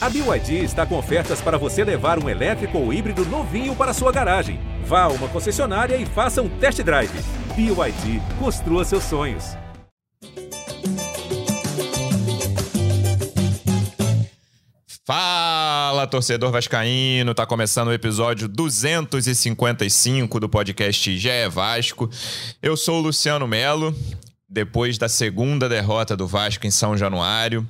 A BYD está com ofertas para você levar um elétrico ou híbrido novinho para sua garagem. Vá a uma concessionária e faça um test drive. BYD, construa seus sonhos. Fala, torcedor vascaíno! Tá começando o episódio 255 do podcast GE Vasco. Eu sou o Luciano Melo. Depois da segunda derrota do Vasco em São Januário,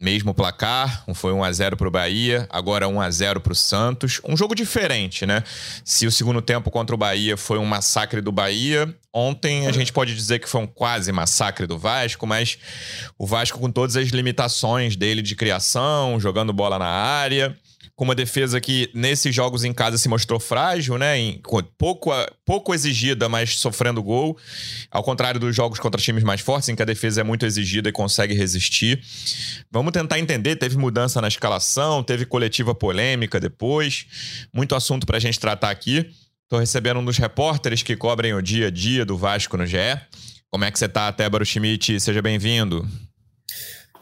mesmo placar, foi 1 a 0 para o Bahia, agora 1 a 0 para o Santos. Um jogo diferente, né? Se o segundo tempo contra o Bahia foi um massacre do Bahia, ontem a gente pode dizer que foi um quase massacre do Vasco, mas o Vasco com todas as limitações dele de criação, jogando bola na área com uma defesa que nesses jogos em casa se mostrou frágil, né? Em, pouco, pouco exigida, mas sofrendo gol. Ao contrário dos jogos contra times mais fortes, em que a defesa é muito exigida e consegue resistir. Vamos tentar entender. Teve mudança na escalação, teve coletiva polêmica depois. Muito assunto para a gente tratar aqui. Estou recebendo um dos repórteres que cobrem o dia a dia do Vasco no GE. Como é que você está, Tébaro Schmidt? Seja bem-vindo.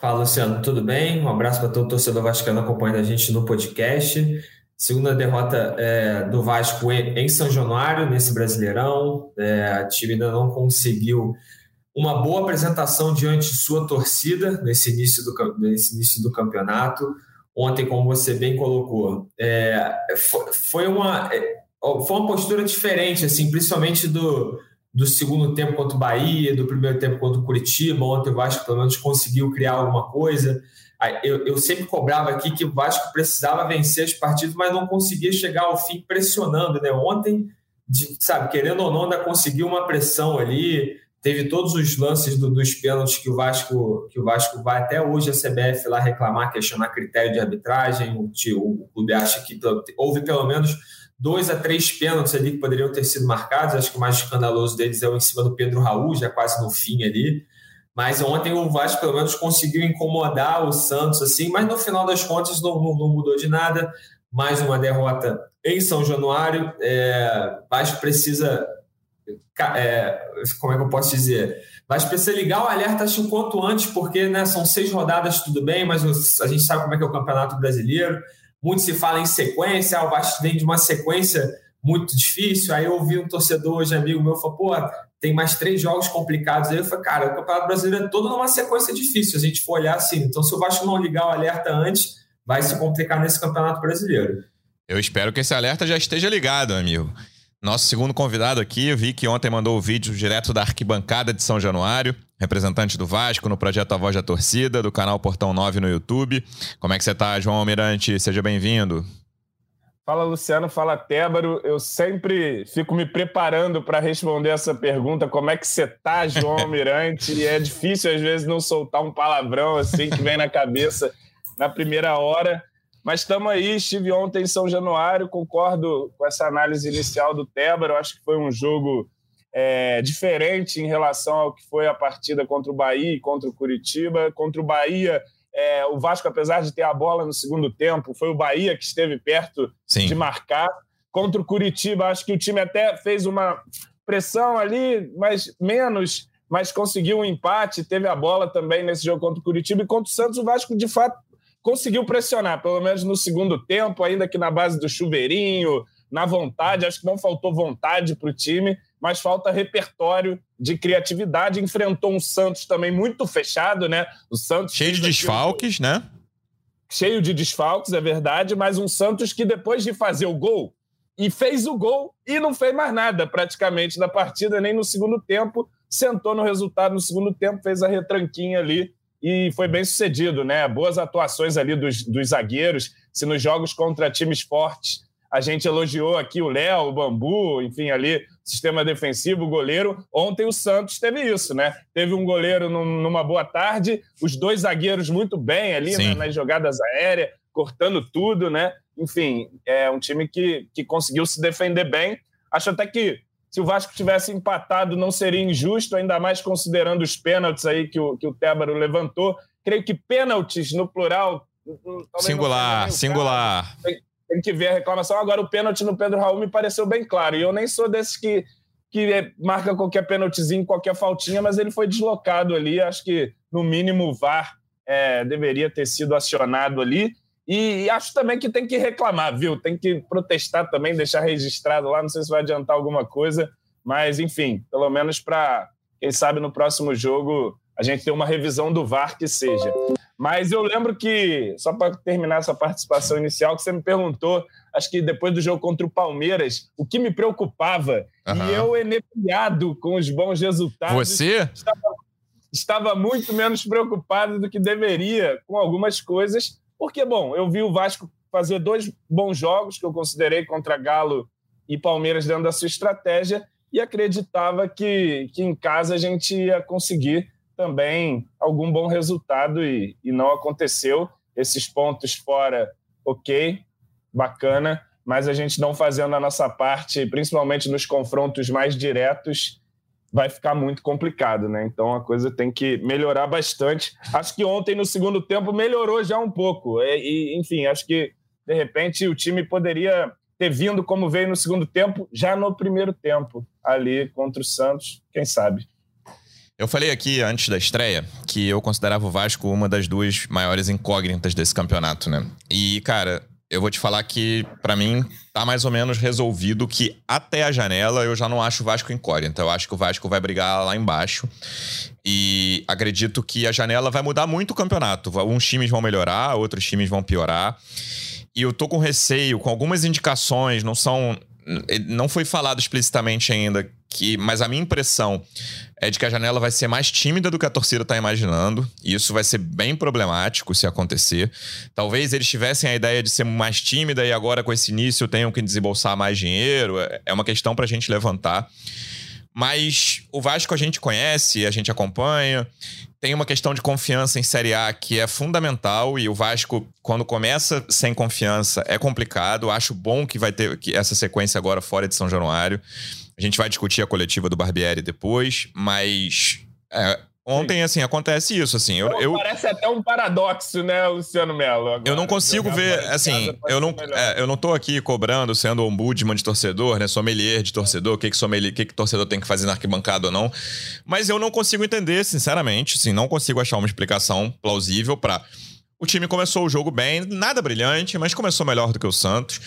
Fala, Luciano, tudo bem? Um abraço para todo o torcedor vascaíno acompanhando a gente no podcast. Segunda derrota é, do Vasco em São Januário, nesse Brasileirão. É, a time ainda não conseguiu uma boa apresentação diante de sua torcida nesse início do, nesse início do campeonato. Ontem, como você bem colocou, é, foi, uma, é, foi uma postura diferente, assim, principalmente do, do segundo tempo contra o Bahia, do primeiro tempo contra o Curitiba. Ontem o Vasco, pelo menos, conseguiu criar alguma coisa. Eu, eu sempre cobrava aqui que o Vasco precisava vencer as partidas, mas não conseguia chegar ao fim pressionando. Né? Ontem, de, sabe, querendo ou não, ainda conseguiu uma pressão ali. Teve todos os lances do, dos pênaltis que o Vasco que o Vasco vai até hoje a CBF lá reclamar, questionar critério de arbitragem. O, o clube acha que houve pelo menos dois a três pênaltis ali que poderiam ter sido marcados. Acho que o mais escandaloso deles é o em cima do Pedro Raul, já quase no fim ali. Mas ontem o Vasco pelo menos conseguiu incomodar o Santos, assim, mas no final das contas não, não, não mudou de nada. Mais uma derrota em São Januário. É, Vasco precisa. É, como é que eu posso dizer? Vasco precisa ligar o alerta acho, o quanto antes, porque né, são seis rodadas, tudo bem, mas a gente sabe como é que é o Campeonato Brasileiro muito se fala em sequência, ah, o Vasco vem de uma sequência muito difícil. Aí eu ouvi um torcedor hoje, amigo meu, falou, pô, tem mais três jogos complicados. Aí eu falei, cara, o Campeonato Brasileiro é todo numa sequência difícil, a gente for olhar assim. Então, se o Vasco não ligar o alerta antes, vai se complicar nesse Campeonato Brasileiro. Eu espero que esse alerta já esteja ligado, amigo. Nosso segundo convidado aqui, eu vi que ontem mandou o vídeo direto da arquibancada de São Januário, representante do Vasco no projeto A Voz da Torcida, do canal Portão 9 no YouTube. Como é que você está, João Almirante? Seja bem-vindo. Fala, Luciano. Fala, Tébaro. Eu sempre fico me preparando para responder essa pergunta. Como é que você está, João Almirante? e é difícil, às vezes, não soltar um palavrão assim que vem na cabeça na primeira hora. Mas estamos aí, estive ontem em São Januário, concordo com essa análise inicial do Tébaro, acho que foi um jogo é, diferente em relação ao que foi a partida contra o Bahia e contra o Curitiba. Contra o Bahia, é, o Vasco, apesar de ter a bola no segundo tempo, foi o Bahia que esteve perto Sim. de marcar. Contra o Curitiba, acho que o time até fez uma pressão ali, mas menos, mas conseguiu um empate, teve a bola também nesse jogo contra o Curitiba. E contra o Santos, o Vasco, de fato, conseguiu pressionar, pelo menos no segundo tempo, ainda que na base do chuveirinho, na vontade. Acho que não faltou vontade para o time, mas falta repertório de criatividade. Enfrentou um Santos também muito fechado, né? O Santos cheio de desfalques, né? Cheio de desfalques, é verdade, mas um Santos que depois de fazer o gol e fez o gol e não fez mais nada praticamente da partida, nem no segundo tempo. Sentou no resultado no segundo tempo, fez a retranquinha ali e foi bem sucedido, né? Boas atuações ali dos, dos zagueiros. Se nos jogos contra times fortes a gente elogiou aqui o Léo, o Bambu, enfim, ali, sistema defensivo, goleiro. Ontem o Santos teve isso, né? Teve um goleiro num, numa boa tarde, os dois zagueiros muito bem ali né, nas jogadas aéreas, cortando tudo, né? Enfim, é um time que, que conseguiu se defender bem. Acho até que se o Vasco tivesse empatado, não seria injusto, ainda mais considerando os pênaltis aí que o, que o Tébaro levantou. Creio que pênaltis no plural. Singular, singular. Tem, tem, que ver a reclamação. Agora, o pênalti no Pedro Raul me pareceu bem claro. E eu nem sou desses que, que é, marca qualquer pênaltizinho, qualquer faltinha, mas ele foi deslocado ali. Acho que, no mínimo, o VAR é, deveria ter sido acionado ali. E, e, acho também que tem que reclamar, viu? Tem que protestar também, deixar registrado lá. Não sei se vai adiantar alguma coisa, mas enfim, pelo menos para, quem sabe, no próximo jogo a gente ter uma revisão do VAR que seja. Mas eu lembro que, só para terminar essa participação inicial, que você me perguntou, acho que depois do jogo contra o Palmeiras, o que me preocupava, uhum. e eu enepiado com os bons resultados. Você? Estava, estava muito menos preocupado do que deveria com algumas coisas, porque, bom, eu vi o Vasco fazer dois bons jogos que eu considerei contra Galo e Palmeiras dentro da sua estratégia e acreditava que, que em casa a gente ia conseguir também algum bom resultado e, e não aconteceu. Esses pontos fora, ok, bacana, mas a gente não fazendo a nossa parte, principalmente nos confrontos mais diretos, vai ficar muito complicado, né? Então a coisa tem que melhorar bastante. Acho que ontem no segundo tempo melhorou já um pouco. E, e, enfim, acho que de repente o time poderia ter vindo como veio no segundo tempo, já no primeiro tempo, ali contra o Santos, quem sabe. Eu falei aqui antes da estreia que eu considerava o Vasco uma das duas maiores incógnitas desse campeonato, né? E, cara, eu vou te falar que, para mim, tá mais ou menos resolvido que até a janela eu já não acho o Vasco incógnita. Eu acho que o Vasco vai brigar lá embaixo. E acredito que a janela vai mudar muito o campeonato. Uns times vão melhorar, outros times vão piorar. E eu tô com receio, com algumas indicações, não são. Não foi falado explicitamente ainda que, mas a minha impressão é de que a janela vai ser mais tímida do que a torcida está imaginando. E isso vai ser bem problemático se acontecer. Talvez eles tivessem a ideia de ser mais tímida e agora com esse início tenham que desembolsar mais dinheiro. É, é uma questão para a gente levantar. Mas o Vasco a gente conhece, a gente acompanha. Tem uma questão de confiança em Série A que é fundamental e o Vasco, quando começa sem confiança, é complicado. Acho bom que vai ter essa sequência agora fora de São Januário. A gente vai discutir a coletiva do Barbieri depois, mas é, Ontem, assim, acontece isso, assim. Eu, eu, Parece até um paradoxo, né, Luciano Melo? Agora, eu não consigo ver, assim, eu não, é, eu não tô aqui cobrando, sendo ombudsman de torcedor, né, sommelier de torcedor, o que que, sommelier, que que torcedor tem que fazer na arquibancada ou não. Mas eu não consigo entender, sinceramente, assim, não consigo achar uma explicação plausível para o time começou o jogo bem, nada brilhante, mas começou melhor do que o Santos.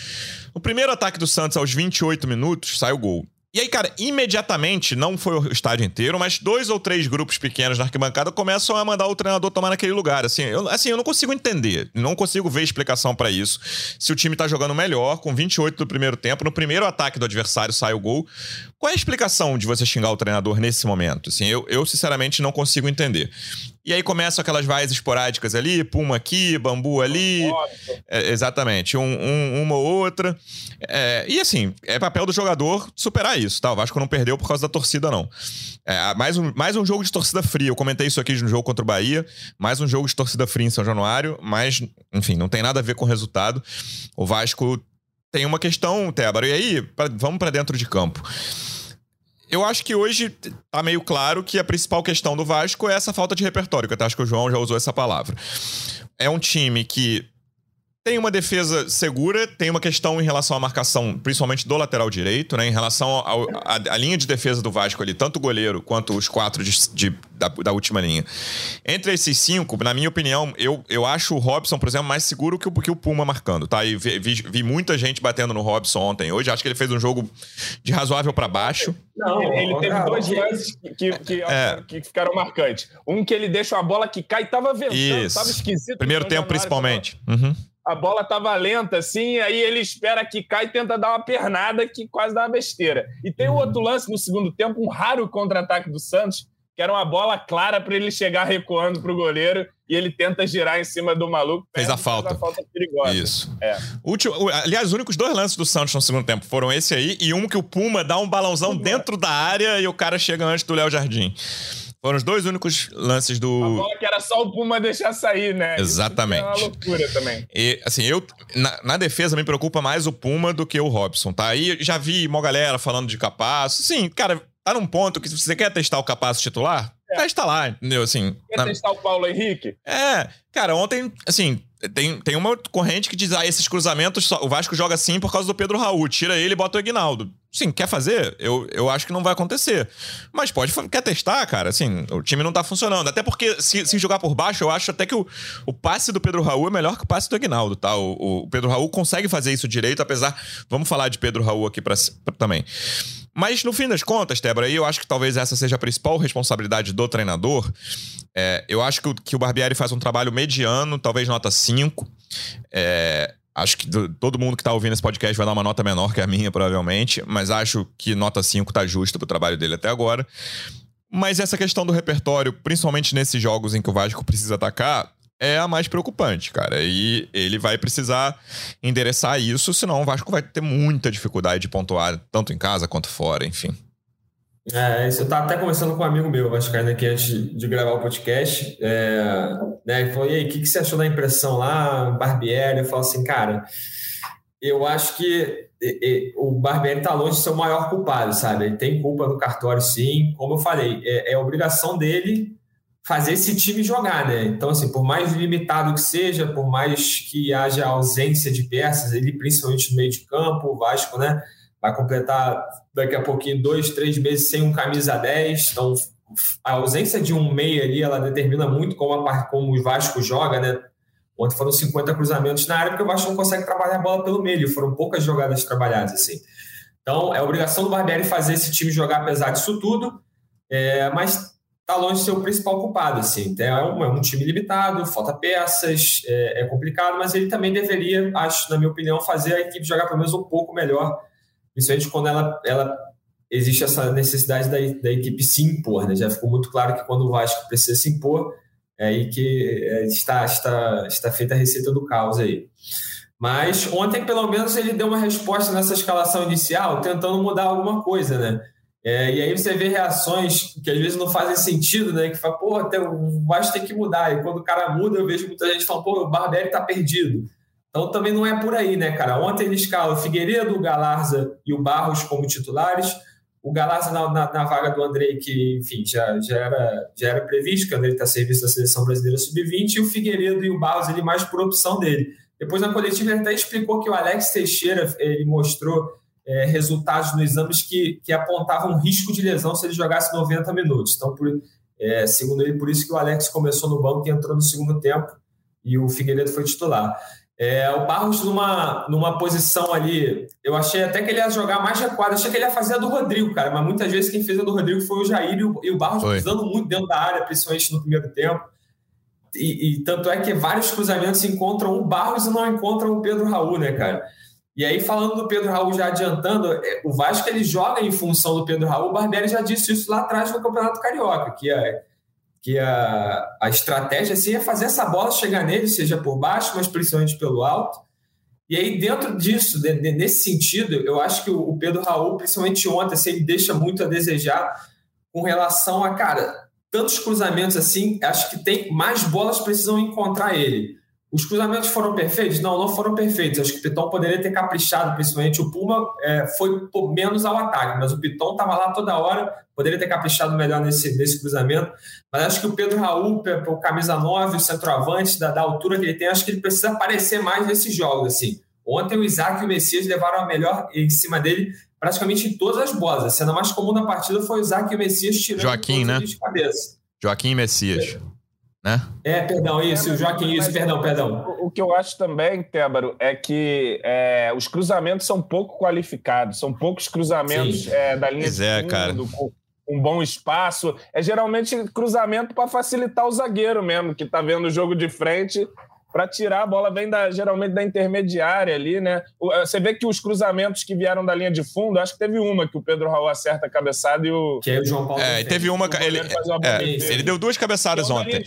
O primeiro ataque do Santos, aos 28 minutos, sai o gol. E aí, cara, imediatamente, não foi o estádio inteiro, mas dois ou três grupos pequenos na arquibancada começam a mandar o treinador tomar naquele lugar. Assim, eu, assim, eu não consigo entender, não consigo ver explicação para isso. Se o time tá jogando melhor, com 28 do primeiro tempo, no primeiro ataque do adversário sai o gol. Qual é a explicação de você xingar o treinador nesse momento? Assim, eu, eu sinceramente não consigo entender. E aí começam aquelas vaias esporádicas ali, puma aqui, bambu ali. É, exatamente, um, um, uma ou outra. É, e assim, é papel do jogador superar isso, tá? O Vasco não perdeu por causa da torcida, não. É, mais, um, mais um jogo de torcida fria. Eu comentei isso aqui no jogo contra o Bahia. Mais um jogo de torcida fria em São Januário, mas, enfim, não tem nada a ver com o resultado. O Vasco tem uma questão, Tébaro, e aí, pra, vamos para dentro de campo. Eu acho que hoje tá meio claro que a principal questão do Vasco é essa falta de repertório, que eu acho que o João já usou essa palavra. É um time que tem uma defesa segura, tem uma questão em relação à marcação, principalmente do lateral direito, né? Em relação à linha de defesa do Vasco ali, tanto o goleiro quanto os quatro de, de, da, da, última linha. Entre esses cinco, na minha opinião, eu, eu acho o Robson, por exemplo, mais seguro que o, que o Puma marcando, tá? E vi, vi, vi muita gente batendo no Robson ontem. Hoje acho que ele fez um jogo de razoável para baixo. Não, ele, teve dois lances que, que, é. que, ficaram marcantes. Um que ele deixa a bola que cai e tava ventando, Isso. tava esquisito. Primeiro tempo, principalmente. Tava... Uhum a bola tava lenta, assim, aí ele espera que cai e tenta dar uma pernada que quase dá uma besteira. E tem o outro lance no segundo tempo, um raro contra-ataque do Santos, que era uma bola clara para ele chegar recuando para o goleiro e ele tenta girar em cima do maluco. Fez a falta. Fez a falta perigosa. Isso. É. Último, aliás, os únicos dois lances do Santos no segundo tempo foram esse aí e um que o Puma dá um balãozão dentro da área e o cara chega antes do Léo Jardim. Foram os dois únicos lances do. A bola que era só o Puma deixar sair, né? Exatamente. Isso é uma loucura também. E, assim, eu. Na, na, defesa me preocupa mais o Puma do que o Robson, tá? Aí já vi uma galera falando de Capasso. Sim, cara, tá num ponto que se você quer testar o Capasso titular, é. testa lá, entendeu? Assim, Quer na... testar o Paulo Henrique? É, cara, ontem, assim, tem, tem uma corrente que diz: ah, esses cruzamentos, o Vasco joga assim por causa do Pedro Raul. Tira ele e bota o Aguinaldo. Sim, quer fazer? Eu, eu acho que não vai acontecer. Mas pode, quer testar, cara? Assim, o time não tá funcionando. Até porque, se, se jogar por baixo, eu acho até que o, o passe do Pedro Raul é melhor que o passe do Aguinaldo, tá? O, o Pedro Raul consegue fazer isso direito, apesar. Vamos falar de Pedro Raul aqui pra, pra também. Mas no fim das contas, Tebra, eu acho que talvez essa seja a principal responsabilidade do treinador. É, eu acho que o, que o Barbieri faz um trabalho mediano, talvez nota 5. É, acho que todo mundo que está ouvindo esse podcast vai dar uma nota menor que a minha, provavelmente. Mas acho que nota 5 tá justa pro trabalho dele até agora. Mas essa questão do repertório, principalmente nesses jogos em que o Vasco precisa atacar, é a mais preocupante, cara. E ele vai precisar endereçar isso, senão o Vasco vai ter muita dificuldade de pontuar, tanto em casa quanto fora, enfim. É, isso eu tava até conversando com um amigo meu, Vascaíno, aqui antes de gravar o podcast. É, né, ele falou: e aí, o que, que você achou da impressão lá, Barbieri? Eu falo assim, cara, eu acho que o Barbieri está longe de ser o maior culpado, sabe? Ele tem culpa no cartório, sim. Como eu falei, é, é obrigação dele fazer esse time jogar, né? Então, assim, por mais limitado que seja, por mais que haja ausência de peças, ele principalmente no meio de campo, o Vasco, né? Vai completar daqui a pouquinho dois, três meses sem um camisa 10. Então, a ausência de um meia ali, ela determina muito como, a, como o Vasco joga, né? Ontem foram 50 cruzamentos na área, porque o Vasco não consegue trabalhar a bola pelo meio. Foram poucas jogadas trabalhadas, assim. Então, é obrigação do Barbieri fazer esse time jogar apesar disso tudo. É, mas está longe de ser o principal culpado. Assim. Então, é, um, é um time limitado, falta peças, é, é, complicado, mas ele também deveria, acho, na minha opinião, fazer a equipe jogar pelo menos um pouco melhor, principalmente quando ela, ela existe essa necessidade da, da equipe se impor. Né? Já ficou muito claro que quando o Vasco precisa se impor, é aí que é, está, está, está feita a receita do caos aí. Mas ontem, pelo menos, ele deu uma resposta nessa escalação inicial, tentando mudar alguma coisa, né? É, e aí você vê reações que às vezes não fazem sentido, né? Que fala, pô, até o Vasco tem que mudar. E quando o cara muda, eu vejo muita gente falando, pô, o Barbieri tá perdido. Então também não é por aí, né, cara? Ontem ele escala o Figueiredo, o Galarza e o Barros como titulares. O Galarza na, na, na vaga do Andrei, que, enfim, já, já, era, já era previsto, que o Andrei está a serviço da Seleção Brasileira Sub-20, e o Figueiredo e o Barros ele mais por opção dele. Depois na coletiva ele até explicou que o Alex Teixeira ele mostrou é, resultados nos exames que, que apontavam risco de lesão se ele jogasse 90 minutos. Então, por, é, segundo ele, por isso que o Alex começou no banco e entrou no segundo tempo e o Figueiredo foi titular. É, o Barros numa, numa posição ali, eu achei até que ele ia jogar mais recuado, achei que ele ia fazer a do Rodrigo, cara, mas muitas vezes quem fez a do Rodrigo foi o Jair e o, e o Barros foi. pisando muito dentro da área, principalmente no primeiro tempo. E, e, tanto é que vários cruzamentos encontram o Barros e não encontram o Pedro Raul, né, cara? E aí, falando do Pedro Raul, já adiantando, é, o Vasco ele joga em função do Pedro Raul. O Barbieri já disse isso lá atrás no Campeonato Carioca, que, é, que a, a estratégia assim, é fazer essa bola chegar nele, seja por baixo, mas principalmente pelo alto. E aí, dentro disso, de, de, nesse sentido, eu acho que o, o Pedro Raul, principalmente ontem, assim, ele deixa muito a desejar com relação a, cara, tantos cruzamentos assim, acho que tem mais bolas precisam encontrar ele. Os cruzamentos foram perfeitos? Não, não foram perfeitos. Acho que o Piton poderia ter caprichado, principalmente o Puma é, foi por menos ao ataque, mas o Piton estava lá toda hora, poderia ter caprichado melhor nesse, nesse cruzamento. Mas acho que o Pedro Raul, o camisa 9, o centroavante, da, da altura que ele tem, acho que ele precisa aparecer mais nesses jogos. Assim. Ontem o Isaac e o Messias levaram a melhor em cima dele praticamente em todas as bolas. A cena mais comum da partida foi o Isaac e o Messias tirando Joaquim, né? de cabeça. Joaquim e Messias. É né? É, perdão, isso, é, Joaquim, isso, perdão, perdão. O, que eu acho também, Tébaro, é que é, os cruzamentos são pouco qualificados, são poucos cruzamentos é, da linha pois de é, fundo, cara. com um bom espaço. É geralmente cruzamento para facilitar o zagueiro mesmo, que está vendo o jogo de frente para tirar a bola vem da, geralmente da intermediária ali, né? Eh, você vê que os cruzamentos que vieram da linha de fundo, acho que teve uma que o Pedro Raul acerta a cabeçada e o. Que é o João Paulo. É, teve uma. Ele, é, ele deu duas cabeçadas ontem.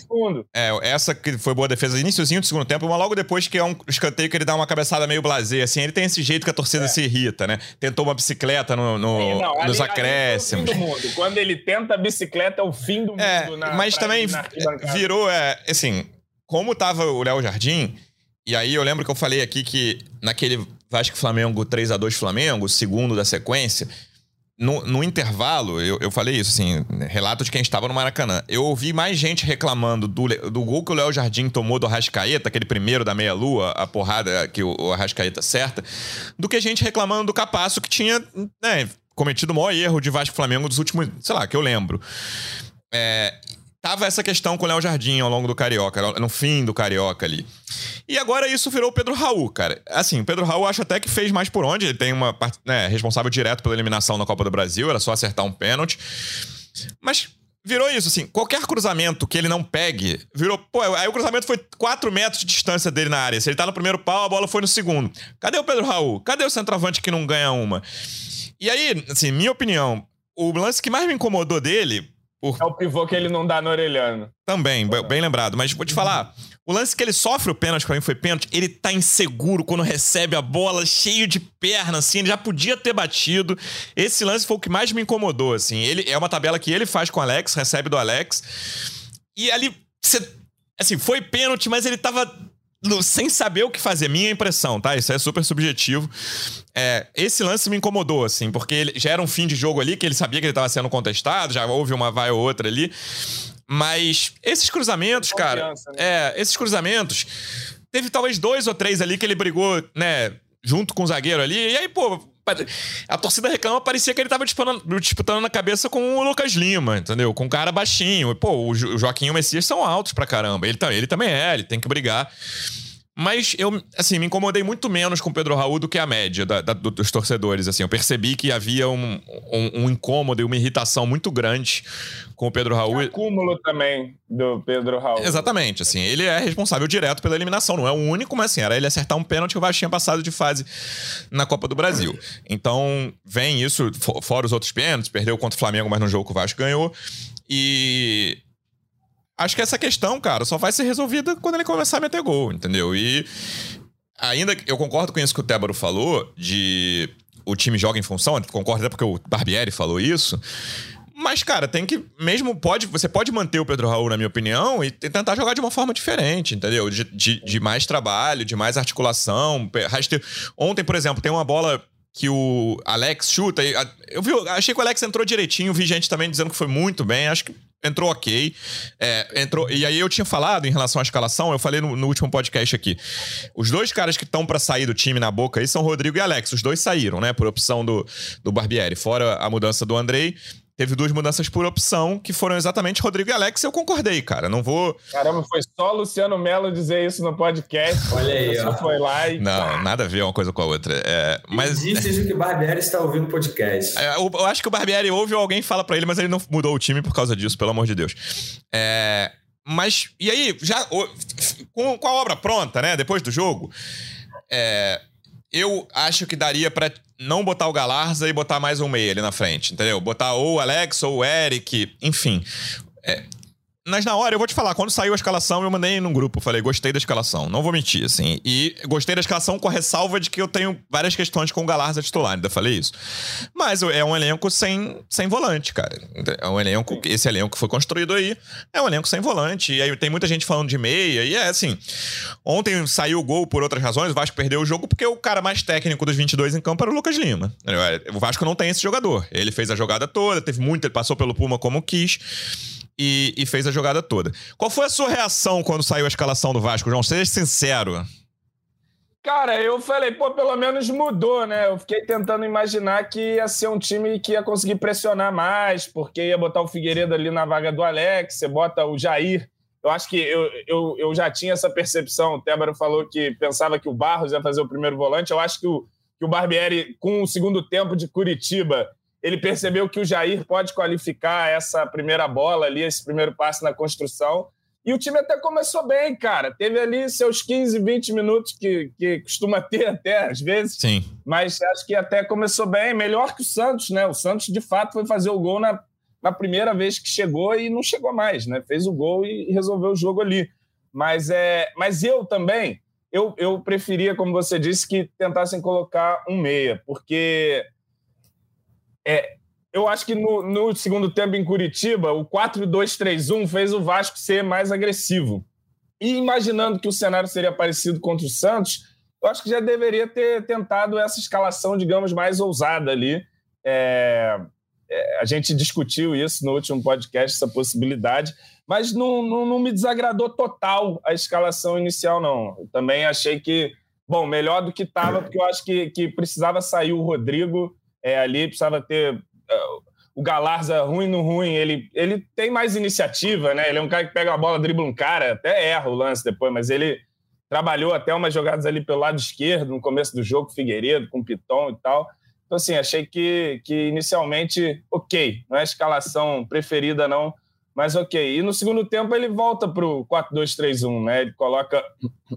É, essa que foi boa defesa, iníciozinho do segundo tempo, uma logo depois que é um escanteio que ele dá uma cabeçada meio blazer, assim. Ele tem esse jeito que a torcida é. se irrita, né? Tentou uma bicicleta no, no é, não, nos ali, acréscimos. Ali é Quando ele tenta a bicicleta, é o fim do mundo. É, na, mas também virou, é, assim, como tava o Léo Jardim, e aí eu lembro que eu falei aqui que naquele Vasco Flamengo 3 a 2 Flamengo, segundo da sequência, no, no, intervalo, eu, eu falei isso, assim, relato de quem estava no Maracanã. Eu ouvi mais gente reclamando do, do gol que o Léo Jardim tomou do Arrascaeta, aquele primeiro da meia-lua, a porrada que o, o Arrascaeta acerta, do que gente reclamando do Capasso que tinha né, cometido o maior erro de Vasco Flamengo dos últimos, sei lá, que eu lembro. É, tava essa questão com o Léo Jardim ao longo do Carioca, no fim do Carioca ali. E agora isso virou o Pedro Raul, cara. Assim, o Pedro Raul acho até que fez mais por onde. Ele tem uma né, responsável direto pela eliminação na Copa do Brasil, era só acertar um pênalti. Mas virou isso, assim, qualquer cruzamento que ele não pegue, virou. Pô, aí o cruzamento foi 4 metros de distância dele na área. Se ele tá no primeiro pau, a bola foi no segundo. Cadê o Pedro Raul? Cadê o centroavante que não ganha uma? E aí, assim, minha opinião, o lance que mais me incomodou dele por... É o pivô que ele não dá no orelhano. Também, bem lembrado. Mas vou te falar, o lance que ele sofre o pênalti, pra mim foi pênalti, ele tá inseguro quando recebe a bola, cheio de perna, assim, ele já podia ter batido. Esse lance foi o que mais me incomodou, assim. Ele É uma tabela que ele faz com o Alex, recebe do Alex. E ali, cê, assim, foi pênalti, mas ele tava sem saber o que fazer. Minha impressão, tá? Isso é super subjetivo. É, esse lance me incomodou, assim, porque ele, já era um fim de jogo ali, que ele sabia que ele estava sendo contestado, já houve uma vai ou outra ali. Mas esses cruzamentos, cara. Né? É, esses cruzamentos. Teve talvez dois ou três ali que ele brigou, né, junto com o zagueiro ali. E aí, pô, a torcida reclama, parecia que ele tava disputando, disputando na cabeça com o Lucas Lima, entendeu? Com um cara baixinho. Pô, o Joaquim e o Messias são altos pra caramba. Ele, ele também é, ele tem que brigar. Mas eu, assim, me incomodei muito menos com o Pedro Raul do que a média da, da, dos torcedores, assim. Eu percebi que havia um, um, um, incômodo e uma irritação muito grande com o Pedro Raul. O acúmulo também do Pedro Raul. Exatamente, assim. Ele é responsável direto pela eliminação. Não é o único, mas assim, era ele acertar um pênalti que o Vasco tinha passado de fase na Copa do Brasil. Então, vem isso, fora os outros pênaltis. Perdeu contra o Flamengo, mas no jogo que o Vasco ganhou. E acho que essa questão, cara, só vai ser resolvida quando ele começar a meter gol, entendeu? E ainda eu concordo com isso que o Tébaro falou, de o time joga em função, concordo até porque o Barbieri falou isso. Mas, cara, tem que. Mesmo pode. Você pode manter o Pedro Raul, na minha opinião, e tentar jogar de uma forma diferente, entendeu? De, de, de mais trabalho, de mais articulação. Ontem, por exemplo, tem uma bola que o Alex chuta. Eu vi, achei que o Alex entrou direitinho, vi gente também dizendo que foi muito bem. Acho que entrou ok. É, entrou, e aí eu tinha falado em relação à escalação, eu falei no, no último podcast aqui. Os dois caras que estão para sair do time na boca aí são Rodrigo e Alex. Os dois saíram, né? Por opção do, do Barbieri. Fora a mudança do Andrei teve duas mudanças por opção, que foram exatamente Rodrigo e Alex, e eu concordei, cara. Não vou. Caramba, foi só Luciano Melo dizer isso no podcast. Olha aí, ó. foi lá e. Não, nada a ver uma coisa com a outra. É, mas... Disse que o Barbieri está ouvindo o podcast. É, eu, eu, acho que o Barbieri ouve ou alguém fala para ele, mas ele não mudou o time por causa disso, pelo amor de Deus. É. Mas, e aí, já com, com a obra pronta, né? Depois do jogo, é, eu acho que daria para não botar o Galarza e botar mais um meia ali na frente, entendeu? Botar ou o Alex ou o Eric, enfim. É, mas na hora, eu vou te falar, quando saiu a escalação, eu mandei num grupo, falei, gostei da escalação. Não vou mentir, assim. E gostei da escalação com a ressalva de que eu tenho várias questões com o Galarza titular, ainda falei isso. Mas é um elenco sem, sem volante, cara. É um elenco, esse elenco que foi construído aí, é um elenco sem volante. E aí tem muita gente falando de meia, e é assim. Ontem saiu o gol por outras razões, o Vasco perdeu o jogo porque o cara mais técnico dos 22 em campo era o Lucas Lima. O Vasco não tem esse jogador. Ele fez a jogada toda, teve muito, ele passou pelo Puma como quis e, e, fez a jogada toda. Qual foi a sua reação quando saiu a escalação do Vasco, João? Seja sincero. Cara, eu falei, pô, pelo menos mudou, né? Eu fiquei tentando imaginar que ia ser um time que ia conseguir pressionar mais, porque ia botar o Figueiredo ali na vaga do Alex, você bota o Jair. Eu acho que eu, eu, eu já tinha essa percepção. O Tébaro falou que pensava que o Barros ia fazer o primeiro volante. Eu acho que o, que o Barbieri, com o segundo tempo de Curitiba, ele percebeu que o Jair pode qualificar essa primeira bola ali, esse primeiro passe na construção. E o time até começou bem, cara. Teve ali seus 15, 20 minutos que, que costuma ter até, às vezes. Sim. Mas acho que até começou bem. Melhor que o Santos, né? O Santos, de fato, foi fazer o gol na, na primeira vez que chegou e não chegou mais, né? Fez o gol e resolveu o jogo ali. Mas, é, mas eu também, eu, eu preferia, como você disse, que tentassem colocar um meia, porque é, eu acho que no, no, segundo tempo em Curitiba, o 4-2-3-1 fez o Vasco ser mais agressivo. E imaginando que o cenário seria parecido contra o Santos, eu acho que já deveria ter tentado essa escalação, digamos, mais ousada ali. É, é, a gente discutiu isso no último podcast, essa possibilidade, mas não, não, não me desagradou total a escalação inicial, não. Eu também achei que, bom, melhor do que estava, porque eu acho que, que precisava sair o Rodrigo é, ali, precisava ter. Uh, o Galarza, ruim no ruim, ele, ele tem mais iniciativa, né? Ele é um cara que pega a bola, dribla um cara, até erra o lance depois, mas ele trabalhou até umas jogadas ali pelo lado esquerdo, no começo do jogo, Figueiredo, com Piton e tal. Então, assim, achei que, que inicialmente, ok, não é a escalação preferida, não, mas ok. E no segundo tempo ele volta para o 4-2-3-1, né? Ele coloca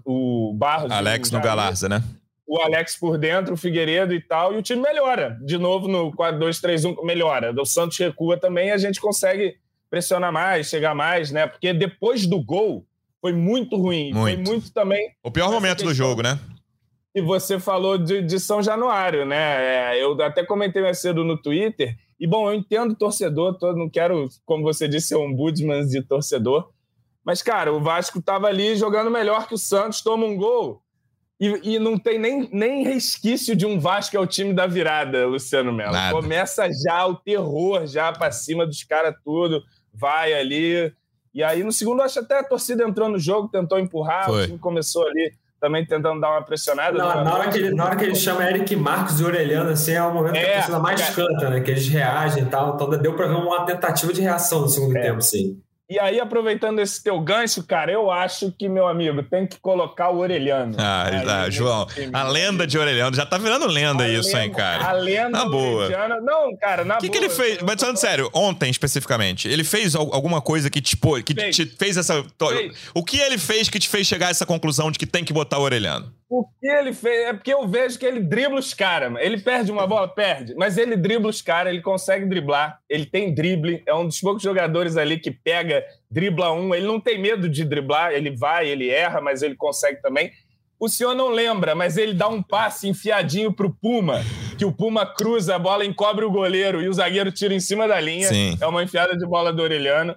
o Barros. Alex no Galarza, né? O Alex por dentro, o Figueiredo e tal, e o time melhora. De novo no 4-2-3-1, melhora. O Santos recua também e a gente consegue pressionar mais, chegar mais, né? Porque depois do gol foi muito ruim. Muito. Foi muito também. O pior momento do jogo, né? E você falou de, de São Januário, né? É, eu até comentei mais cedo no Twitter. E, bom, eu entendo torcedor, todo, não quero, como você disse, ser um ombudsman de torcedor. Mas, cara, o Vasco estava ali jogando melhor que o Santos, toma um gol. E, e, não tem nem, nem resquício de um Vasco é o time da virada, Luciano Melo. Nada. Começa já o terror, já para cima dos caras tudo. Vai ali. E aí, no segundo, acho até a torcida entrou no jogo, tentou empurrar, Foi. o time começou ali também tentando dar uma pressionada. Não, na, hora que ele, na hora que ele chama Eric Marcos e Orelhano, assim, é o momento é, que a torcida é, mais é. canta, né? Que eles reagem e tal. Então deu para ver uma tentativa de reação no segundo é. tempo, sim. E aí, aproveitando esse teu gancho, cara, eu acho que, meu amigo, tem que colocar o Orelhano. Ah, né, João, a lenda de Orelhano. Já tá virando lenda a isso, lenda, hein, cara? A lenda na boa. Não, cara, na que boa. O que ele fez? Mas falando sério, ontem especificamente, ele fez alguma coisa que, tipo, que fez. te fez essa... Fez. O que ele fez que te fez chegar a essa conclusão de que tem que botar o Orelhano? O que ele fez é porque eu vejo que ele dribla os caras. Ele perde uma bola, perde, mas ele dribla os caras, ele consegue driblar, ele tem drible, é um dos poucos jogadores ali que pega, dribla um, ele não tem medo de driblar, ele vai, ele erra, mas ele consegue também. O senhor não lembra, mas ele dá um passe enfiadinho pro Puma, que o Puma cruza a bola, encobre o goleiro e o zagueiro tira em cima da linha. Sim. É uma enfiada de bola do Orelhano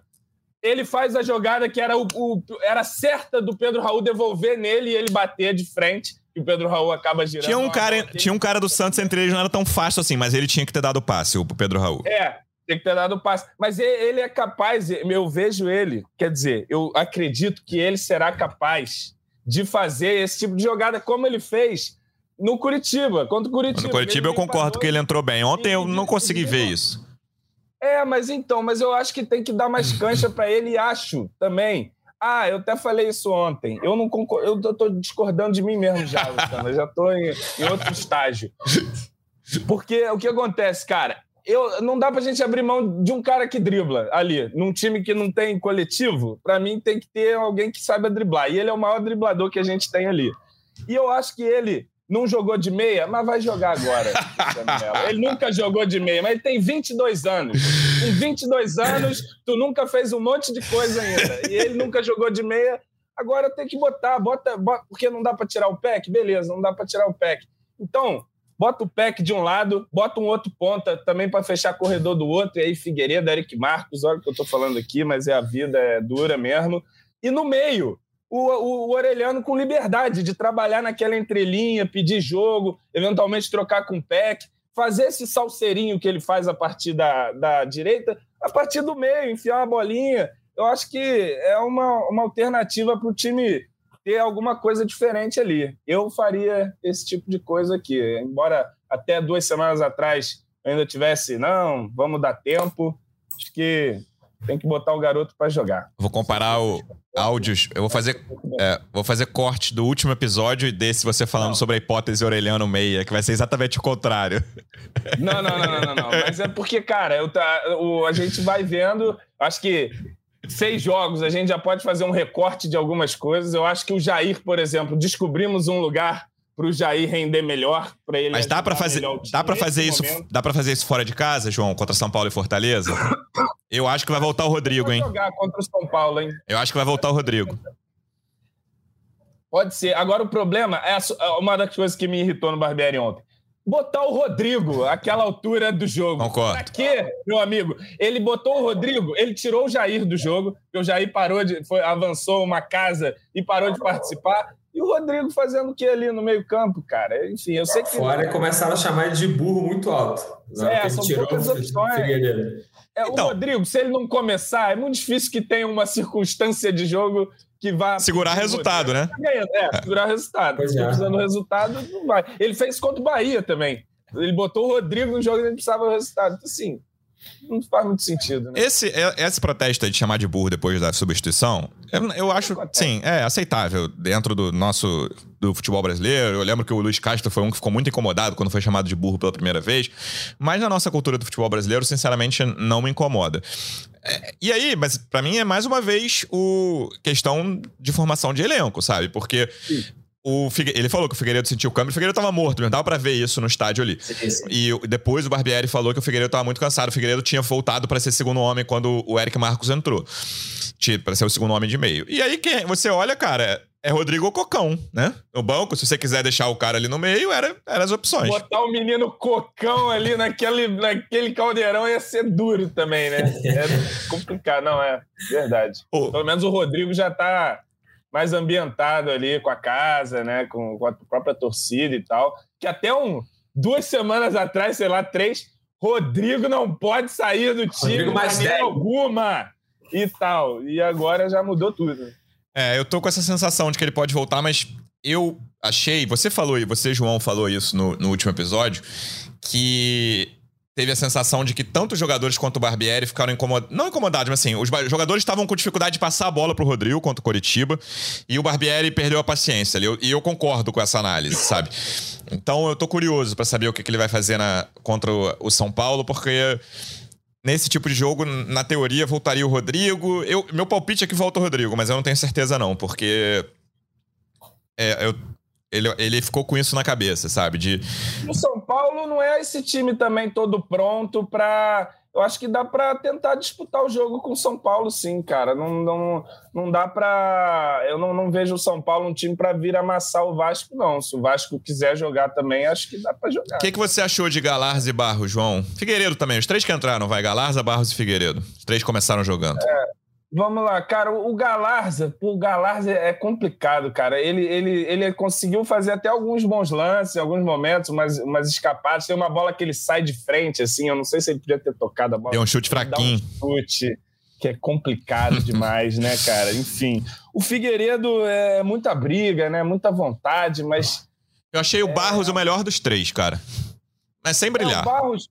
ele faz a jogada que era, o, o, era certa do Pedro Raul devolver nele e ele bater de frente. E o Pedro Raul acaba girando. Tinha um, cara, tinha um cara do Santos entre eles, não era tão fácil assim, mas ele tinha que ter dado o passe, o Pedro Raul. É, tem que ter dado o passe. Mas ele é capaz, eu vejo ele, quer dizer, eu acredito que ele será capaz de fazer esse tipo de jogada como ele fez no Curitiba, contra o Curitiba. No Curitiba eu concordo que ele entrou bem. Ontem eu não consegui ver isso. É, mas então, mas eu acho que tem que dar mais cancha para ele e acho também. Ah, eu até falei isso ontem. Eu não concordo, eu tô discordando de mim mesmo já, Luciano. Eu já tô em, em outro estágio. Porque o que acontece, cara? Eu, não dá pra gente abrir mão de um cara que dribla ali. Num time que não tem coletivo, para mim tem que ter alguém que saiba driblar. E ele é o maior driblador que a gente tem ali. E eu acho que ele não jogou de meia, mas vai jogar agora. ele nunca jogou de meia, mas ele tem 22 anos. Com 22 anos, tu nunca fez um monte de coisa ainda. E ele nunca jogou de meia. Agora tem que botar, bota, bota porque não dá para tirar o pack? Beleza, não dá para tirar o pack. Então, bota o pack de um lado, bota um outro ponta também para fechar corredor do outro, e aí Figueiredo, Eric Marcos, olha o que eu estou falando aqui, mas é a vida é dura mesmo. E no meio, o, o, o, Orelhano com liberdade de trabalhar naquela entrelinha, pedir jogo, eventualmente trocar com o PEC, fazer esse salseirinho que ele faz a partir da, da direita, a partir do meio, enfiar uma bolinha. Eu acho que é uma, uma alternativa para o time ter alguma coisa diferente ali. Eu faria esse tipo de coisa aqui, embora até duas semanas atrás ainda tivesse, não, vamos dar tempo. Acho que tem que botar o garoto para jogar. Vou comparar o áudios. Eu vou fazer, é, vou fazer corte do último episódio e desse você falando não. sobre a hipótese Orelhano Meia, que vai ser exatamente o contrário. Não, não, não, não, não. não. Mas é porque, cara, eu tá, o, a gente vai vendo. Acho que seis jogos a gente já pode fazer um recorte de algumas coisas. Eu acho que o Jair, por exemplo, descobrimos um lugar para o Jair render melhor, para ele. Mas dá para fazer, dá para fazer isso, momento. dá para fazer isso fora de casa, João, contra São Paulo e Fortaleza? Eu acho que vai voltar o Rodrigo, hein? jogar contra o São Paulo, hein? Eu acho que vai voltar o Rodrigo. Pode ser. Agora o problema é, é uma das coisas que me irritou no Barbieri ontem. Botar o Rodrigo àquela altura do jogo. Concordo. Pra quê, meu amigo? Ele botou o Rodrigo, ele tirou o Jair do jogo, porque o Jair parou de. Foi, avançou uma casa e parou de participar E o Rodrigo fazendo o que ali no meio-campo, cara? Enfim, eu sei que. Fora começaram a chamar ele de burro muito alto. É, são poucas opções. É, então, o Rodrigo, se ele não começar, é muito difícil que tenha uma circunstância de jogo que vá. Segurar resultado, né? É, segurar resultado. Pois se é. precisando resultado, não vai. Ele fez contra o Bahia também. Ele botou o Rodrigo no jogo e ele precisava do resultado. Então, assim, não faz muito sentido. Né? Esse, é, esse protesto de chamar de burro depois da substituição, eu, eu acho, sim, é aceitável dentro do nosso do futebol brasileiro. Eu lembro que o Luiz Castro foi um que ficou muito incomodado quando foi chamado de burro pela primeira vez. Mas na nossa cultura do futebol brasileiro, sinceramente, não me incomoda. É, e aí, mas para mim é mais uma vez o questão de formação de elenco, sabe? Porque sim. O Figue... Ele falou que o Figueiredo sentiu o câmbio. O Figueiredo tava morto, não dava pra ver isso no estádio ali. Sim, sim. E depois o Barbieri falou que o Figueiredo tava muito cansado. O Figueiredo tinha voltado para ser segundo homem quando o Eric Marcos entrou. Para ser o segundo homem de meio. E aí, quem você olha, cara, é Rodrigo Cocão, né? No banco, se você quiser deixar o cara ali no meio, era, era as opções. Botar o menino Cocão ali naquele, naquele caldeirão ia ser duro também, né? É complicado, não, é verdade. Pelo menos o Rodrigo já tá mais ambientado ali com a casa, né? Com, com a própria torcida e tal. Que até um, duas semanas atrás, sei lá, três, Rodrigo não pode sair do time mais alguma e tal. E agora já mudou tudo. É, eu tô com essa sensação de que ele pode voltar, mas eu achei, você falou e você, João, falou isso no, no último episódio, que teve a sensação de que tanto os jogadores quanto o Barbieri ficaram incomodados. Não incomodados, mas assim, os jogadores estavam com dificuldade de passar a bola pro Rodrigo contra o Coritiba. E o Barbieri perdeu a paciência ali. E eu concordo com essa análise, sabe? Então eu tô curioso para saber o que, que, ele vai fazer na, contra o São Paulo, porque. Nesse tipo de jogo, na teoria, voltaria o Rodrigo. Eu, meu palpite é que volta o Rodrigo, mas eu não tenho certeza, não, porque. É, eu, ele, ele ficou com isso na cabeça, sabe? De... O São Paulo não é esse time também todo pronto para. Eu acho que dá para tentar disputar o jogo com o São Paulo, sim, cara. Não, não, não dá para. Eu não, não vejo o São Paulo um time para vir amassar o Vasco, não. Se o Vasco quiser jogar também, acho que dá para jogar. O que, que você achou de Galarza e Barros, João? Figueiredo também. Os três que entraram, vai. Galarza, Barros e Figueiredo. Os três começaram jogando. É. Vamos lá, cara. O Galarza, o Galarza é complicado, cara. Ele, ele, ele conseguiu fazer até alguns bons lances, em alguns momentos, umas, umas escapadas. Tem uma bola que ele sai de frente, assim. Eu não sei se ele podia ter tocado a bola. Deu um chute fraquinho. um chute que é complicado demais, né, cara? Enfim. O Figueiredo é muita briga, né? Muita vontade, mas. Eu achei o Barros o melhor dos três, cara. Mas sem brilhar. É, o Barros.